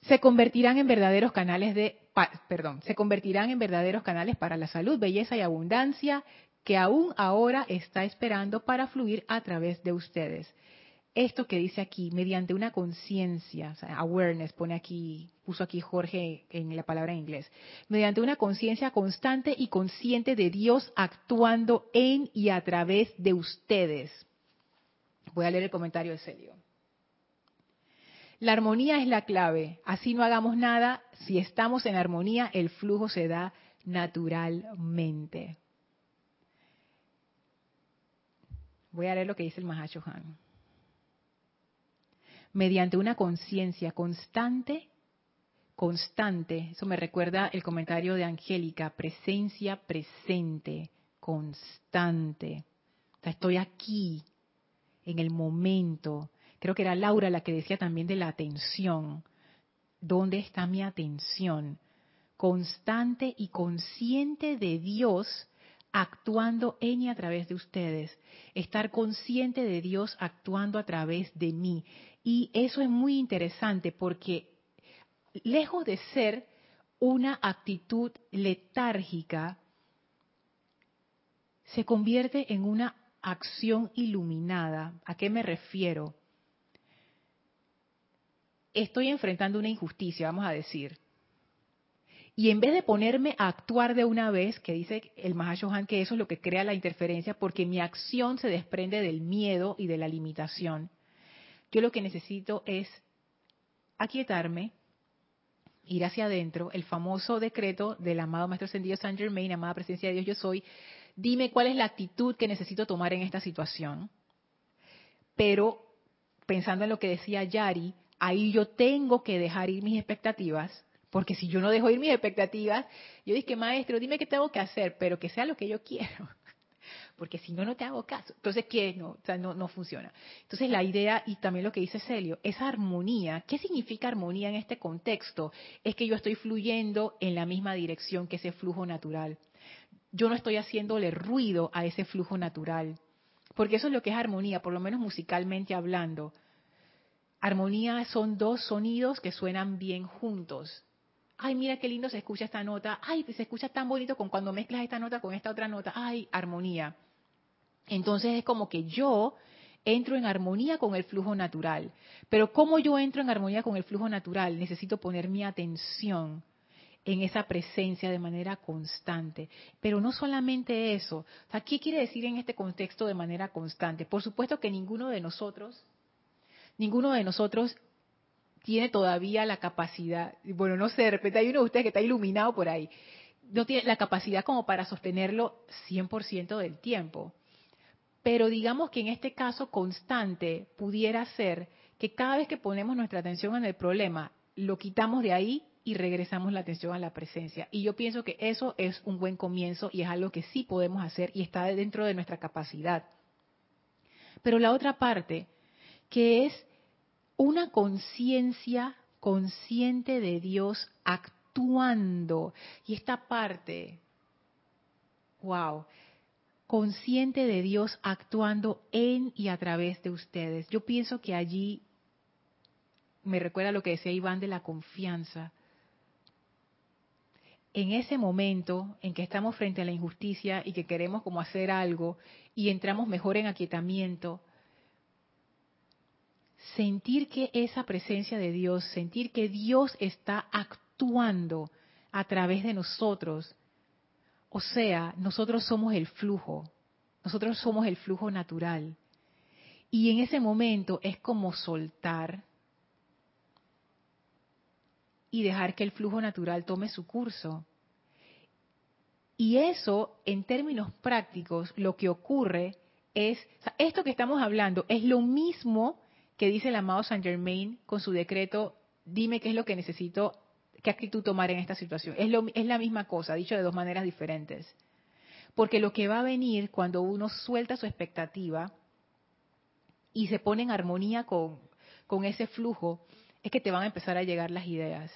se convertirán en verdaderos canales de, perdón, se convertirán en verdaderos canales para la salud, belleza y abundancia que aún ahora está esperando para fluir a través de ustedes. Esto que dice aquí, mediante una conciencia, awareness, pone aquí, puso aquí Jorge en la palabra en inglés, mediante una conciencia constante y consciente de Dios actuando en y a través de ustedes. Voy a leer el comentario de Celio. La armonía es la clave. Así no hagamos nada. Si estamos en armonía, el flujo se da naturalmente. Voy a leer lo que dice el Han. Mediante una conciencia constante, constante, eso me recuerda el comentario de Angélica, presencia presente, constante. O sea, estoy aquí, en el momento. Creo que era Laura la que decía también de la atención. ¿Dónde está mi atención? Constante y consciente de Dios actuando en y a través de ustedes. Estar consciente de Dios actuando a través de mí. Y eso es muy interesante porque lejos de ser una actitud letárgica, se convierte en una acción iluminada. ¿A qué me refiero? Estoy enfrentando una injusticia, vamos a decir. Y en vez de ponerme a actuar de una vez, que dice el Mahashohan que eso es lo que crea la interferencia, porque mi acción se desprende del miedo y de la limitación, yo lo que necesito es aquietarme, ir hacia adentro, el famoso decreto del amado Maestro Ascendido San Germain, amada presencia de Dios, yo soy, dime cuál es la actitud que necesito tomar en esta situación. Pero pensando en lo que decía Yari, ahí yo tengo que dejar ir mis expectativas, porque si yo no dejo ir mis expectativas, yo dije, maestro, dime qué tengo que hacer, pero que sea lo que yo quiero. Porque si no, no te hago caso. Entonces, ¿qué? No, o sea, no, no funciona. Entonces, la idea, y también lo que dice Celio, esa armonía, ¿qué significa armonía en este contexto? Es que yo estoy fluyendo en la misma dirección que ese flujo natural yo no estoy haciéndole ruido a ese flujo natural. Porque eso es lo que es armonía, por lo menos musicalmente hablando. Armonía son dos sonidos que suenan bien juntos. Ay, mira qué lindo se escucha esta nota. Ay, se escucha tan bonito con cuando mezclas esta nota con esta otra nota. Ay, armonía. Entonces es como que yo entro en armonía con el flujo natural. Pero ¿cómo yo entro en armonía con el flujo natural? Necesito poner mi atención en esa presencia de manera constante. Pero no solamente eso. ¿Qué quiere decir en este contexto de manera constante? Por supuesto que ninguno de nosotros, ninguno de nosotros tiene todavía la capacidad, bueno, no sé, de repente hay uno de ustedes que está iluminado por ahí, no tiene la capacidad como para sostenerlo 100% del tiempo. Pero digamos que en este caso constante pudiera ser que cada vez que ponemos nuestra atención en el problema, lo quitamos de ahí y regresamos la atención a la presencia. Y yo pienso que eso es un buen comienzo y es algo que sí podemos hacer y está dentro de nuestra capacidad. Pero la otra parte, que es una conciencia consciente de Dios actuando. Y esta parte, wow, consciente de Dios actuando en y a través de ustedes. Yo pienso que allí me recuerda lo que decía Iván de la confianza en ese momento en que estamos frente a la injusticia y que queremos como hacer algo y entramos mejor en aquietamiento, sentir que esa presencia de Dios, sentir que Dios está actuando a través de nosotros, o sea, nosotros somos el flujo, nosotros somos el flujo natural. Y en ese momento es como soltar y dejar que el flujo natural tome su curso. Y eso, en términos prácticos, lo que ocurre es, esto que estamos hablando es lo mismo que dice el amado Saint Germain con su decreto, dime qué es lo que necesito, qué actitud tomar en esta situación. Es, lo, es la misma cosa, dicho de dos maneras diferentes. Porque lo que va a venir cuando uno suelta su expectativa y se pone en armonía con, con ese flujo, es que te van a empezar a llegar las ideas.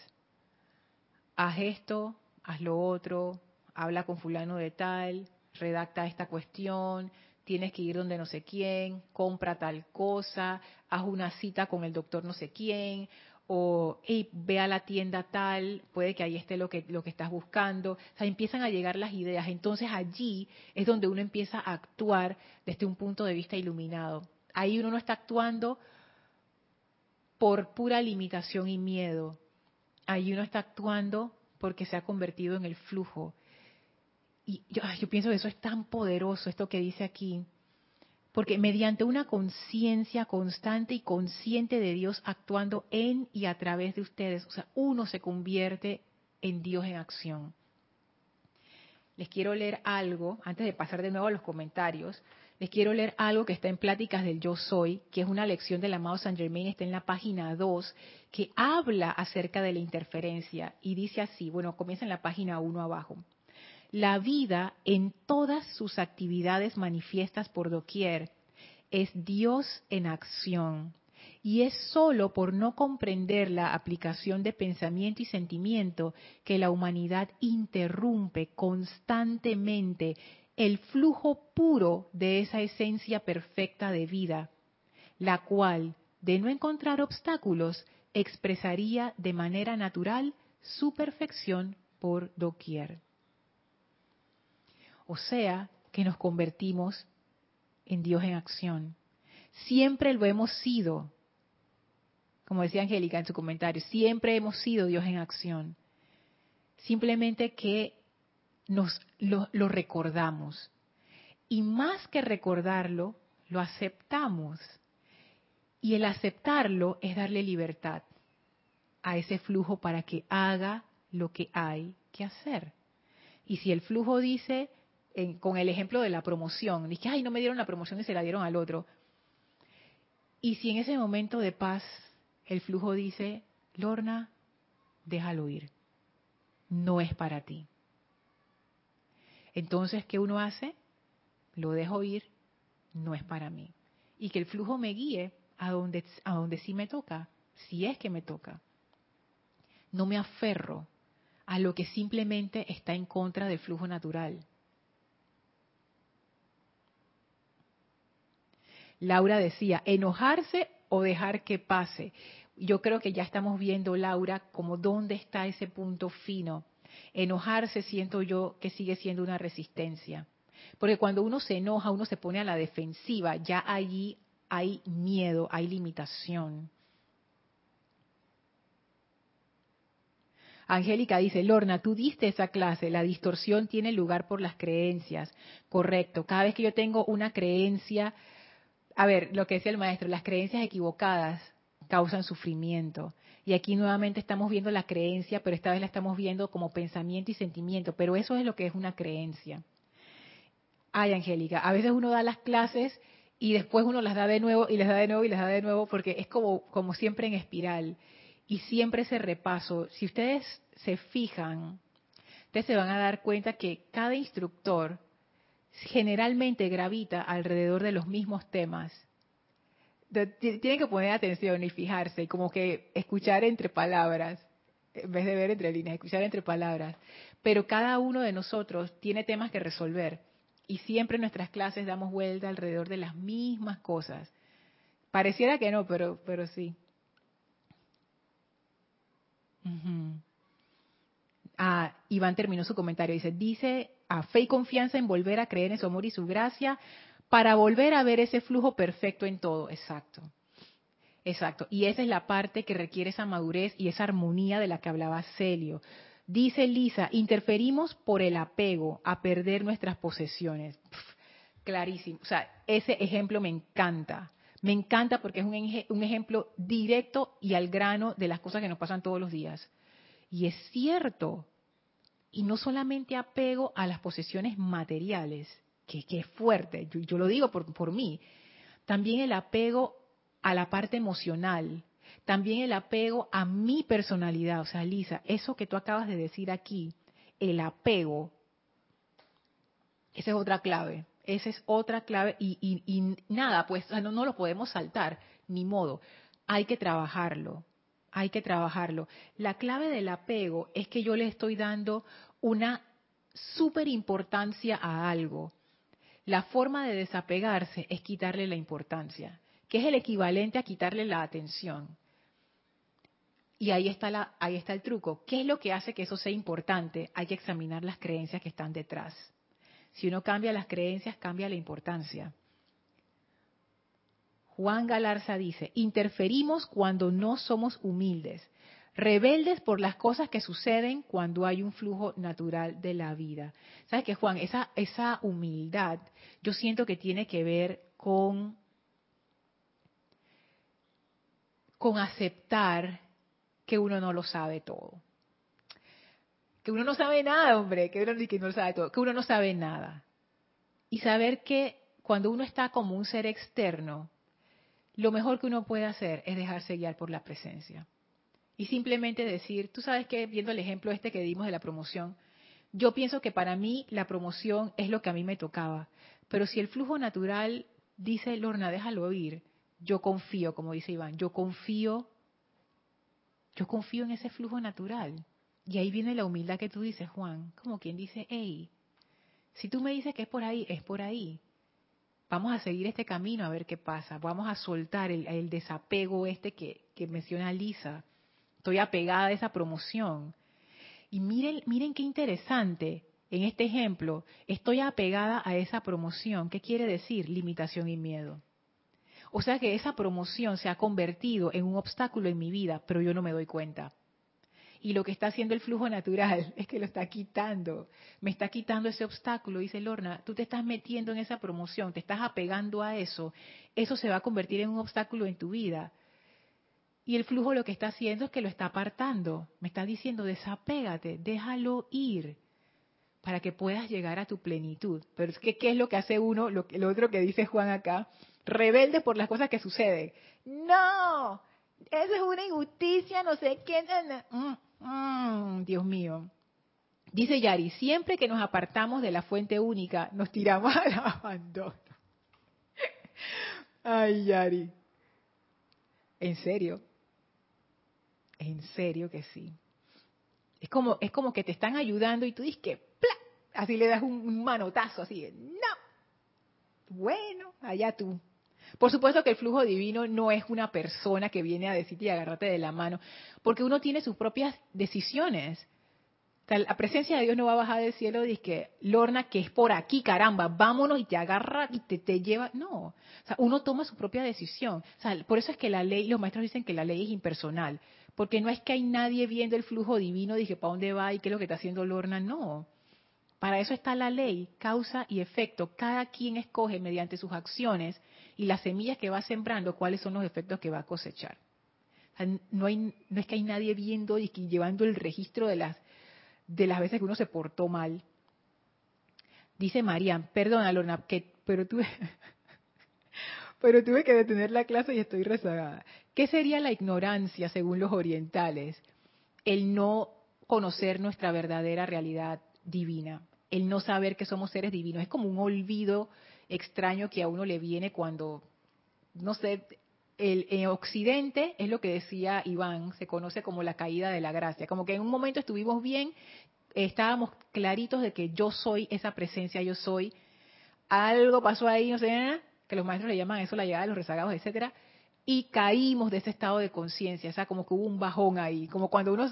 Haz esto, haz lo otro, habla con fulano de tal, redacta esta cuestión, tienes que ir donde no sé quién, compra tal cosa, haz una cita con el doctor no sé quién, o ve a la tienda tal, puede que ahí esté lo que, lo que estás buscando. O sea, empiezan a llegar las ideas. Entonces allí es donde uno empieza a actuar desde un punto de vista iluminado. Ahí uno no está actuando por pura limitación y miedo. Ahí uno está actuando porque se ha convertido en el flujo. Y yo, pienso que eso es tan poderoso, esto que dice aquí, porque mediante una conciencia constante y consciente de Dios actuando en y a través de ustedes, o sea, uno se convierte en Dios en acción. Les quiero leer algo, antes de pasar de nuevo a los comentarios, les quiero leer algo que está en Pláticas del Yo Soy, que es una lección del amado San Germain, está en la página 2, que habla acerca de la interferencia y dice así, bueno, comienza en la página 1 abajo. La vida en todas sus actividades manifiestas por doquier es Dios en acción. Y es sólo por no comprender la aplicación de pensamiento y sentimiento que la humanidad interrumpe constantemente el flujo puro de esa esencia perfecta de vida, la cual, de no encontrar obstáculos, expresaría de manera natural su perfección por doquier. O sea, que nos convertimos en Dios en acción. Siempre lo hemos sido, como decía Angélica en su comentario, siempre hemos sido Dios en acción. Simplemente que nos lo, recordamos. Y más que recordarlo, lo aceptamos. Y el aceptarlo es darle libertad a ese flujo para que haga lo que hay que hacer. Y si el flujo dice, con el ejemplo de la promoción, dice, ay, no me dieron la promoción y se la dieron al otro. Y si en ese momento de paz el flujo dice, Lorna, déjalo ir, no es para ti. Entonces, ¿qué uno hace? Lo dejo ir, no es para mí. Y que el flujo me guíe a donde, a donde sí me toca, si es que me toca. No me aferro a lo que simplemente está en contra del flujo natural. Laura decía, enojarse o dejar que pase. Yo creo que ya estamos viendo, Laura, como dónde está ese punto fino Enojarse siento yo que sigue siendo una resistencia. Porque cuando uno se enoja, uno se pone a la defensiva, ya allí hay miedo, hay limitación. Angélica dice, Lorna, tú diste esa clase, la distorsión tiene lugar por las creencias. Correcto, cada vez que yo tengo una creencia, a ver, lo que decía el maestro, las creencias equivocadas causan sufrimiento. Y aquí nuevamente estamos viendo la creencia, pero esta vez la estamos viendo como pensamiento y sentimiento. Pero eso es lo que es una creencia. Ay, Angélica, a veces uno da las clases y después uno las da de nuevo y les da de nuevo y les da de nuevo porque es como, como siempre en espiral. Y siempre ese repaso. Si ustedes se fijan, ustedes se van a dar cuenta que cada instructor generalmente gravita alrededor de los mismos temas tienen que poner atención y fijarse, como que escuchar entre palabras, en vez de ver entre líneas, escuchar entre palabras. Pero cada uno de nosotros tiene temas que resolver y siempre en nuestras clases damos vuelta alrededor de las mismas cosas. Pareciera que no, pero, pero sí. Ah, Iván terminó su comentario. Dice, dice a fe y confianza en volver a creer en su amor y su gracia para volver a ver ese flujo perfecto en todo. Exacto. Exacto. Y esa es la parte que requiere esa madurez y esa armonía de la que hablaba Celio. Dice Lisa, interferimos por el apego a perder nuestras posesiones. clarísimo. O sea, ese ejemplo me encanta. Me encanta porque es un, un ejemplo directo y al grano de las cosas que nos pasan todos los días. Y es cierto. Y no solamente apego a las posesiones materiales, que, es fuerte, yo, lo digo por, por mí. También el apego a la parte emocional, también el apego a mi personalidad. O sea, Lisa, eso que tú acabas de decir aquí, el apego, esa es otra clave. Esa es otra clave y, nada, pues no, no lo podemos saltar, ni modo. Hay que trabajarlo, hay que trabajarlo. La clave del apego es que yo le estoy dando una súper importancia a algo. La forma de desapegarse es quitarle la importancia que es el equivalente a quitarle la atención. Y ahí está, la, ahí está el truco. ¿Qué es lo que hace que eso sea importante? Hay que examinar las creencias que están detrás. Si uno cambia las creencias, cambia la importancia. Juan Galarza dice, interferimos cuando no somos humildes, rebeldes por las cosas que suceden cuando hay un flujo natural de la vida. ¿Sabes qué, Juan? Esa, esa humildad yo siento que tiene que ver con con aceptar que uno no lo sabe todo. Que uno no sabe nada, hombre, que uno, no sabe todo, que uno no sabe nada. Y saber que cuando uno está como un ser externo, lo mejor que uno puede hacer es dejarse guiar por la presencia. Y simplemente decir, tú sabes que viendo el ejemplo este que dimos de la promoción, yo pienso que para mí la promoción es lo que a mí me tocaba. Pero si el flujo natural dice, Lorna, déjalo ir, yo confío, como dice Iván, yo confío, yo confío en ese flujo natural. Y ahí viene la humildad que tú dices, Juan, como quien dice, hey, si tú me dices que es por ahí, es por ahí. Vamos a seguir este camino a ver qué pasa. Vamos a soltar el, desapego este que, que menciona Lisa. Estoy apegada a esa promoción. Y miren, miren qué interesante. En este ejemplo, estoy apegada a esa promoción. ¿Qué quiere decir? Limitación y miedo. O sea que esa promoción se ha convertido en un obstáculo en mi vida, pero yo no me doy cuenta. Y lo que está haciendo el flujo natural es que lo está quitando. Me está quitando ese obstáculo. Dice Lorna, tú te estás metiendo en esa promoción, te estás apegando a eso. Eso se va a convertir en un obstáculo en tu vida. Y el flujo lo que está haciendo es que lo está apartando. Me está diciendo, desapégate, déjalo ir para que puedas llegar a tu plenitud. Pero es que, ¿qué es lo que hace uno? Lo, lo otro que dice Juan acá, rebelde por las cosas que suceden. No, eso es una injusticia, no sé qué. Mm, mm, Dios mío. Dice Yari, siempre que nos apartamos de la fuente única, nos tiramos al abandono. Ay, Yari. ¿En serio? En serio que sí. Es como, es como que te están ayudando y tú dices que, así le das un manotazo, así, no. Bueno, allá tú. Por supuesto que el flujo divino no es una persona que viene a decirte y agarrarte de la mano, porque uno tiene sus propias decisiones. la presencia de Dios no va a bajar del cielo y dice que, Lorna, que es por aquí, caramba, vámonos y te agarra y te, te lleva. No, o sea, uno toma su propia decisión. O sea, por eso es que la ley, los maestros dicen que la ley es impersonal, porque no es que hay nadie viendo el flujo divino, dije, ¿para dónde va y qué es lo que está haciendo Lorna? No. Para eso está la ley, causa y efecto. Cada quien escoge mediante sus acciones y las semillas que va sembrando, cuáles son los efectos que va a cosechar. no, es que hay nadie viendo y llevando el registro de las, de las veces que uno se portó mal. Dice María, perdona Lorna, que, pero tuve, pero tuve que detener la clase y estoy rezagada. ¿Qué sería la ignorancia según los orientales? El no conocer nuestra verdadera realidad divina, el no saber que somos seres divinos. Es como un olvido extraño que a uno le viene cuando, no sé, el, en Occidente es lo que decía Iván, se conoce como la caída de la gracia, como que en un momento estuvimos bien, estábamos claritos de que yo soy esa presencia, yo soy, algo pasó ahí, no sé, que los maestros le llaman eso la llegada de los rezagados, etcétera, y caímos de ese estado de conciencia, o sea, como que hubo un bajón ahí, como cuando uno,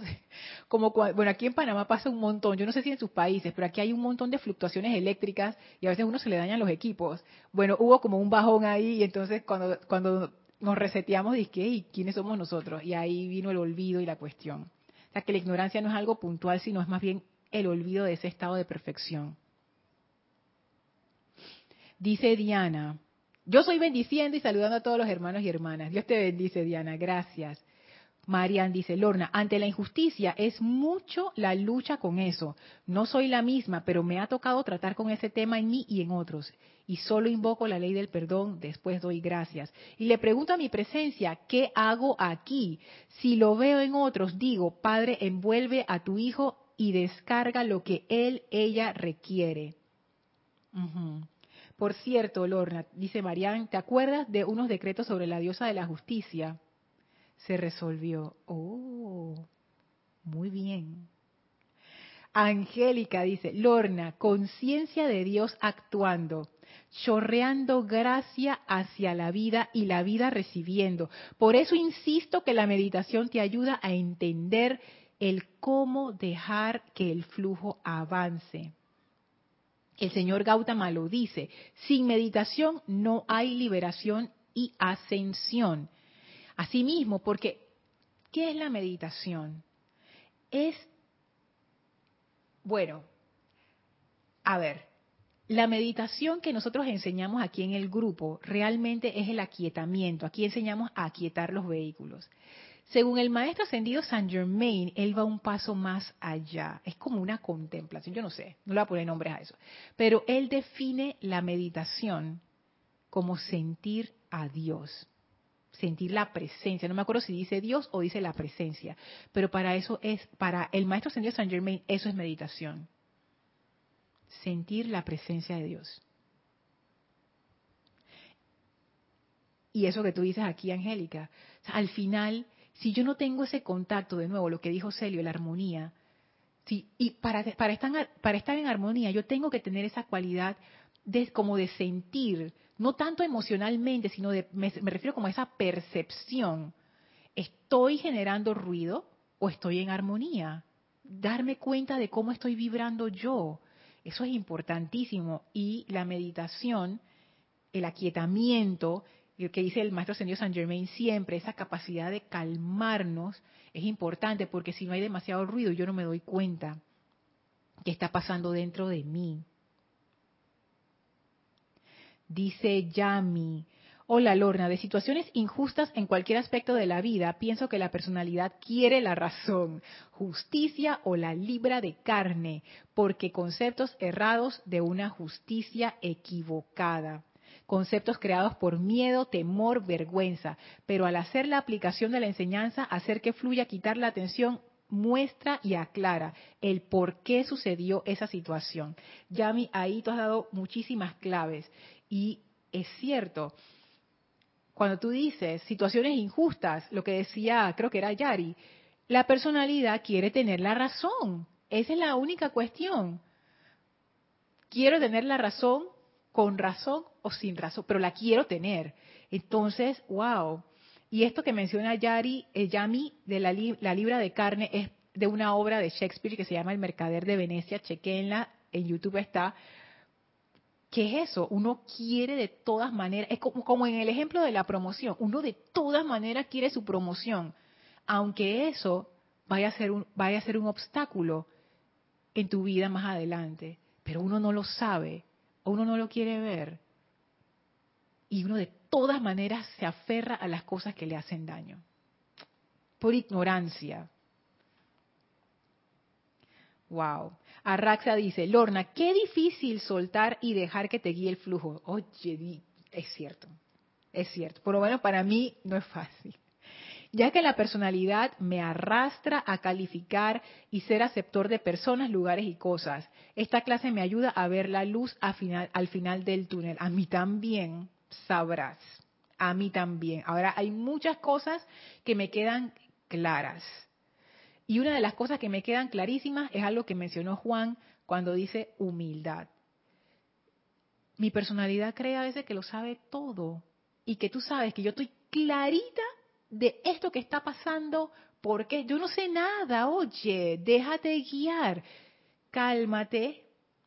como bueno, aquí en Panamá pasa un montón, yo no sé si en sus países, pero aquí hay un montón de fluctuaciones eléctricas y a veces uno se le dañan los equipos. Bueno, hubo como un bajón ahí y entonces cuando, cuando nos reseteamos, dije, ¿y quiénes somos nosotros? Y ahí vino el olvido y la cuestión. O sea, que la ignorancia no es algo puntual, sino es más bien el olvido de ese estado de perfección. Dice Diana, yo soy bendiciendo y saludando a todos los hermanos y hermanas. Dios te bendice, Diana. Gracias. Marian dice, Lorna, ante la injusticia es mucho la lucha con eso. No soy la misma, pero me ha tocado tratar con ese tema en mí y en otros. Y solo invoco la ley del perdón, después doy gracias. Y le pregunto a mi presencia, ¿qué hago aquí? Si lo veo en otros, digo, Padre, envuelve a tu hijo y descarga lo que él, ella requiere. Por cierto, Lorna, dice Marian, ¿te acuerdas de unos decretos sobre la diosa de la justicia? Se resolvió. Oh, muy bien. Angélica dice, Lorna, conciencia de Dios actuando, chorreando gracia hacia la vida y la vida recibiendo. Por eso insisto que la meditación te ayuda a entender el cómo dejar que el flujo avance. El señor Gautama lo dice, sin meditación no hay liberación y ascensión. Asimismo, porque ¿qué es la meditación? Es, bueno, a ver, la meditación que nosotros enseñamos aquí en el grupo realmente es el aquietamiento. Aquí enseñamos a aquietar los vehículos. Según el maestro ascendido Saint Germain, él va un paso más allá. Es como una contemplación, yo no sé, no le voy a poner nombres a eso. Pero él define la meditación como sentir a Dios, sentir la presencia. No me acuerdo si dice Dios o dice la presencia, pero para eso es, para el maestro ascendido Saint Germain, eso es meditación. Sentir la presencia de Dios. Y eso que tú dices aquí, Angélica, al final si yo no tengo ese contacto, de nuevo, lo que dijo Celio, la armonía, y para, para, estar, para estar en armonía yo tengo que tener esa cualidad de, como de sentir, no tanto emocionalmente, sino de, me, me refiero como a esa percepción. ¿Estoy generando ruido o estoy en armonía? Darme cuenta de cómo estoy vibrando yo. Eso es importantísimo. Y la meditación, el aquietamiento, y que dice el maestro ascendido San Germain siempre, esa capacidad de calmarnos es importante porque si no hay demasiado ruido yo no me doy cuenta que está pasando dentro de mí. Dice Yami, hola Lorna, de situaciones injustas en cualquier aspecto de la vida, pienso que la personalidad quiere la razón, justicia o la libra de carne, porque conceptos errados de una justicia equivocada conceptos creados por miedo, temor, vergüenza, pero al hacer la aplicación de la enseñanza, hacer que fluya, quitar la atención, muestra y aclara el por qué sucedió esa situación. Yami, ahí tú has dado muchísimas claves y es cierto, cuando tú dices situaciones injustas, lo que decía, creo que era Yari, la personalidad quiere tener la razón. Esa es la única cuestión. Quiero tener la razón con razón o sin razón, pero la quiero tener. Entonces, wow. Y esto que menciona Yari, eh, Yami de la, la libra de carne es de una obra de Shakespeare que se llama El Mercader de Venecia. Chequenla, en YouTube está. ¿Qué es eso? Uno quiere de todas maneras, es como, como en el ejemplo de la promoción, uno de todas maneras quiere su promoción, aunque eso vaya a ser un, vaya a ser un obstáculo en tu vida más adelante, pero uno no lo sabe uno no lo quiere ver y uno de todas maneras se aferra a las cosas que le hacen daño por ignorancia. Wow. Arraxa dice, Lorna, qué difícil soltar y dejar que te guíe el flujo. Oye, es cierto, es cierto. Por lo menos para mí no es fácil ya que la personalidad me arrastra a calificar y ser aceptor de personas, lugares y cosas. Esta clase me ayuda a ver la luz al final del túnel. A mí también, sabrás. A mí también. Ahora, hay muchas cosas que me quedan claras. Y una de las cosas que me quedan clarísimas es algo que mencionó Juan cuando dice humildad. Mi personalidad cree a veces que lo sabe todo y que tú sabes que yo estoy clarita de esto que está pasando, porque yo no sé nada, oye, déjate guiar, cálmate,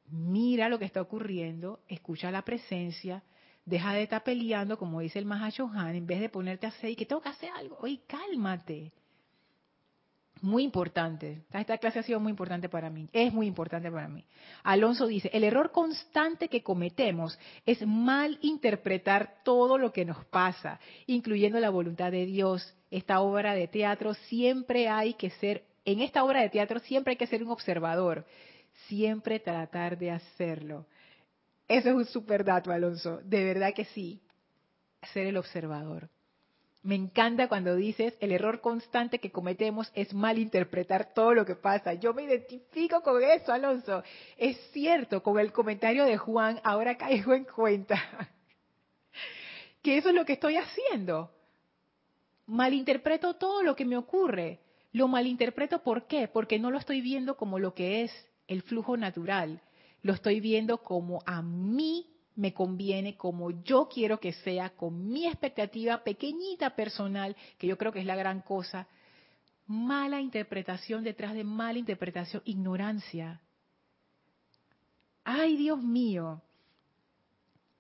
mira lo que está ocurriendo, escucha la presencia, deja de estar peleando, como dice el Mahashohan, en vez de ponerte a hacer que tengo que hacer algo, oye, cálmate. Muy importante. Esta clase ha sido muy importante para mí. Es muy importante para mí. Alonso dice, el error constante que cometemos es mal interpretar todo lo que nos pasa, incluyendo la voluntad de Dios. Esta obra de teatro siempre hay que ser, en esta obra de teatro siempre hay que ser un observador. Siempre tratar de hacerlo. Eso es un super dato, Alonso. De verdad que sí. Ser el observador. Me encanta cuando dices, el error constante que cometemos es malinterpretar todo lo que pasa. Yo me identifico con eso, Alonso. Es cierto, con el comentario de Juan, ahora caigo en cuenta que eso es lo que estoy haciendo. Malinterpreto todo lo que me ocurre. Lo malinterpreto ¿por qué? Porque no lo estoy viendo como lo que es el flujo natural. Lo estoy viendo como a mí me conviene como yo quiero que sea, con mi expectativa pequeñita personal, que yo creo que es la gran cosa. Mala interpretación detrás de mala interpretación, ignorancia. Ay, Dios mío.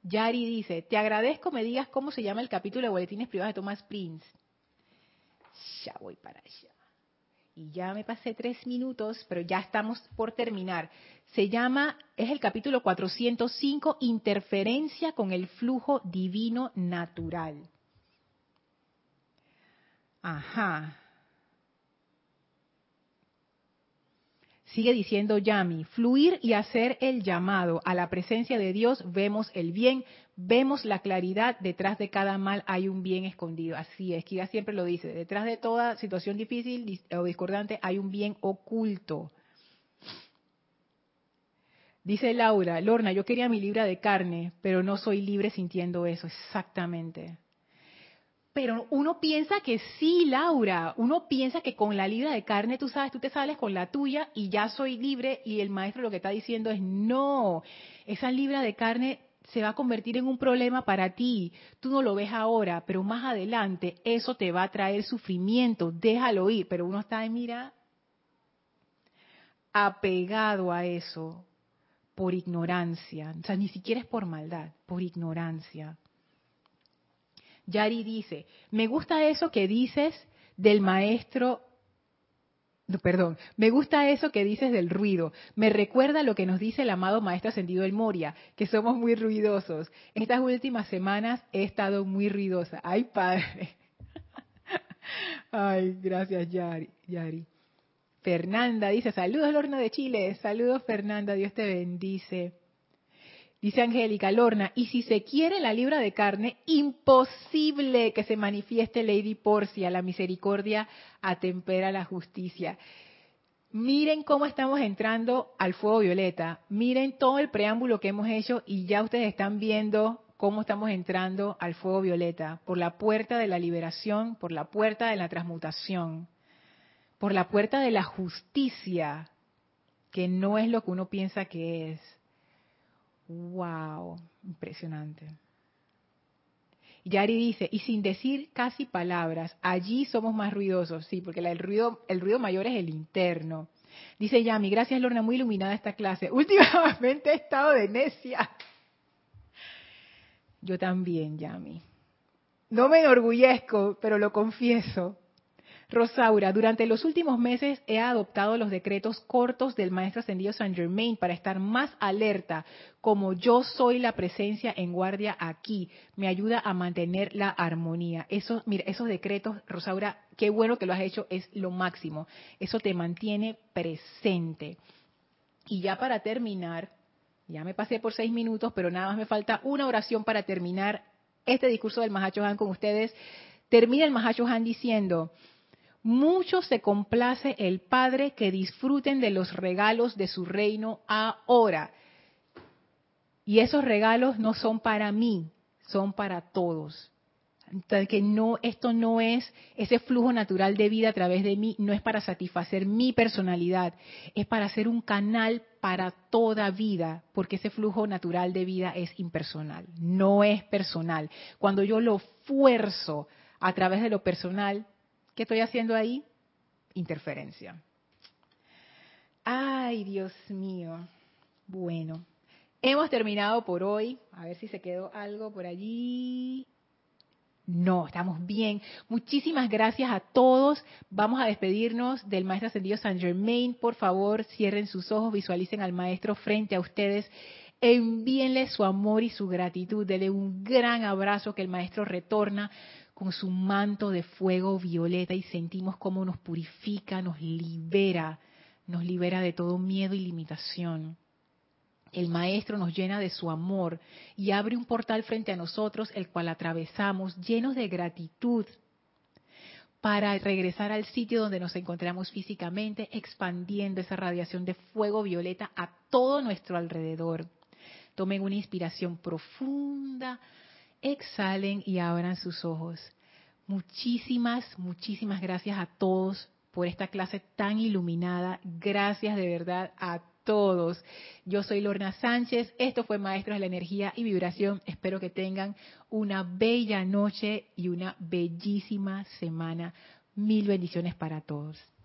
Yari dice, te agradezco me digas cómo se llama el capítulo de Boletines Privados de Thomas Prince. Ya voy para allá y ya me pasé tres minutos, pero ya estamos por terminar. Se llama, es el capítulo 405, Interferencia con el flujo divino natural. Ajá. Sigue diciendo Yami, fluir y hacer el llamado a la presencia de Dios, vemos el bien, vemos la claridad, detrás de cada mal hay un bien escondido. Así es, Kira siempre lo dice, detrás de toda situación difícil o discordante hay un bien oculto. Dice Laura, Lorna, yo quería mi libra de carne, pero no soy libre sintiendo eso, exactamente. Pero uno piensa que sí, Laura. Uno piensa que con la libra de carne, tú sabes, tú te sales con la tuya y ya soy libre y el maestro lo que está diciendo es no. Esa libra de carne se va a convertir en un problema para ti. Tú no lo ves ahora, pero más adelante eso te va a traer sufrimiento. Déjalo ir. Pero uno está, mira, apegado a eso por ignorancia. O sea, ni siquiera es por maldad, por ignorancia. Yari dice, me gusta eso que dices del maestro, perdón, me gusta eso que dices del ruido. Me recuerda lo que nos dice el amado maestro ascendido El Moria, que somos muy ruidosos. Estas últimas semanas he estado muy ruidosa. Ay, padre. Ay, gracias, Yari. Yari. Fernanda dice, saludos, Lorna de Chile. Saludos, Fernanda. Dios te bendice. Dice Angélica Lorna, y si se quiere la libra de carne, imposible que se manifieste Lady Porcia, la misericordia atempera la justicia. Miren cómo estamos entrando al fuego violeta, miren todo el preámbulo que hemos hecho y ya ustedes están viendo cómo estamos entrando al fuego violeta, por la puerta de la liberación, por la puerta de la transmutación, por la puerta de la justicia, que no es lo que uno piensa que es Wow, impresionante. Yari dice, y sin decir casi palabras, allí somos más ruidosos, sí, porque el ruido, el ruido mayor es el interno. Dice Yami, gracias Lorna, muy iluminada esta clase. Últimamente he estado de necia. Yo también, Yami. No me enorgullezco, pero lo confieso. Rosaura, durante los últimos meses he adoptado los decretos cortos del Maestro Ascendido Saint Germain para estar más alerta, como yo soy la presencia en guardia aquí. Me ayuda a mantener la armonía. Eso, mira, esos decretos, Rosaura, qué bueno que lo has hecho, es lo máximo. Eso te mantiene presente. Y ya para terminar, ya me pasé por seis minutos, pero nada más me falta una oración para terminar este discurso del Mahacho Han con ustedes. Termina el Mahacho Han diciendo, mucho se complace el Padre que disfruten de los regalos de su reino ahora. Y esos regalos no son para mí, son para todos. Entonces, que no, esto no es ese flujo natural de vida a través de mí, no es para satisfacer mi personalidad, es para ser un canal para toda vida, porque ese flujo natural de vida es impersonal, no es personal. Cuando yo lo fuerzo a través de lo personal, ¿qué estoy haciendo ahí? Interferencia. Ay, Dios mío. Bueno, hemos terminado por hoy. A ver si se quedó algo por allí. No, estamos bien. Muchísimas gracias a todos. Vamos a despedirnos del Maestro Ascendido San Germain. Por favor, cierren sus ojos, visualicen al Maestro frente a ustedes. Envíenle su amor y su gratitud. Denle un gran abrazo que el Maestro retorna con su manto de fuego violeta y sentimos cómo nos purifica, nos libera, nos libera de todo miedo y limitación. El Maestro nos llena de su amor y abre un portal frente a nosotros, el cual atravesamos llenos de gratitud para regresar al sitio donde nos encontramos físicamente, expandiendo esa radiación de fuego violeta a todo nuestro alrededor. Tomen una inspiración profunda, exhalen y abran sus ojos. Muchísimas, muchísimas gracias a todos por esta clase tan iluminada. Gracias de verdad a todos. Yo soy Lorna Sánchez. Esto fue Maestros de la Energía y Vibración. Espero que tengan una bella noche y una bellísima semana. Mil bendiciones para todos.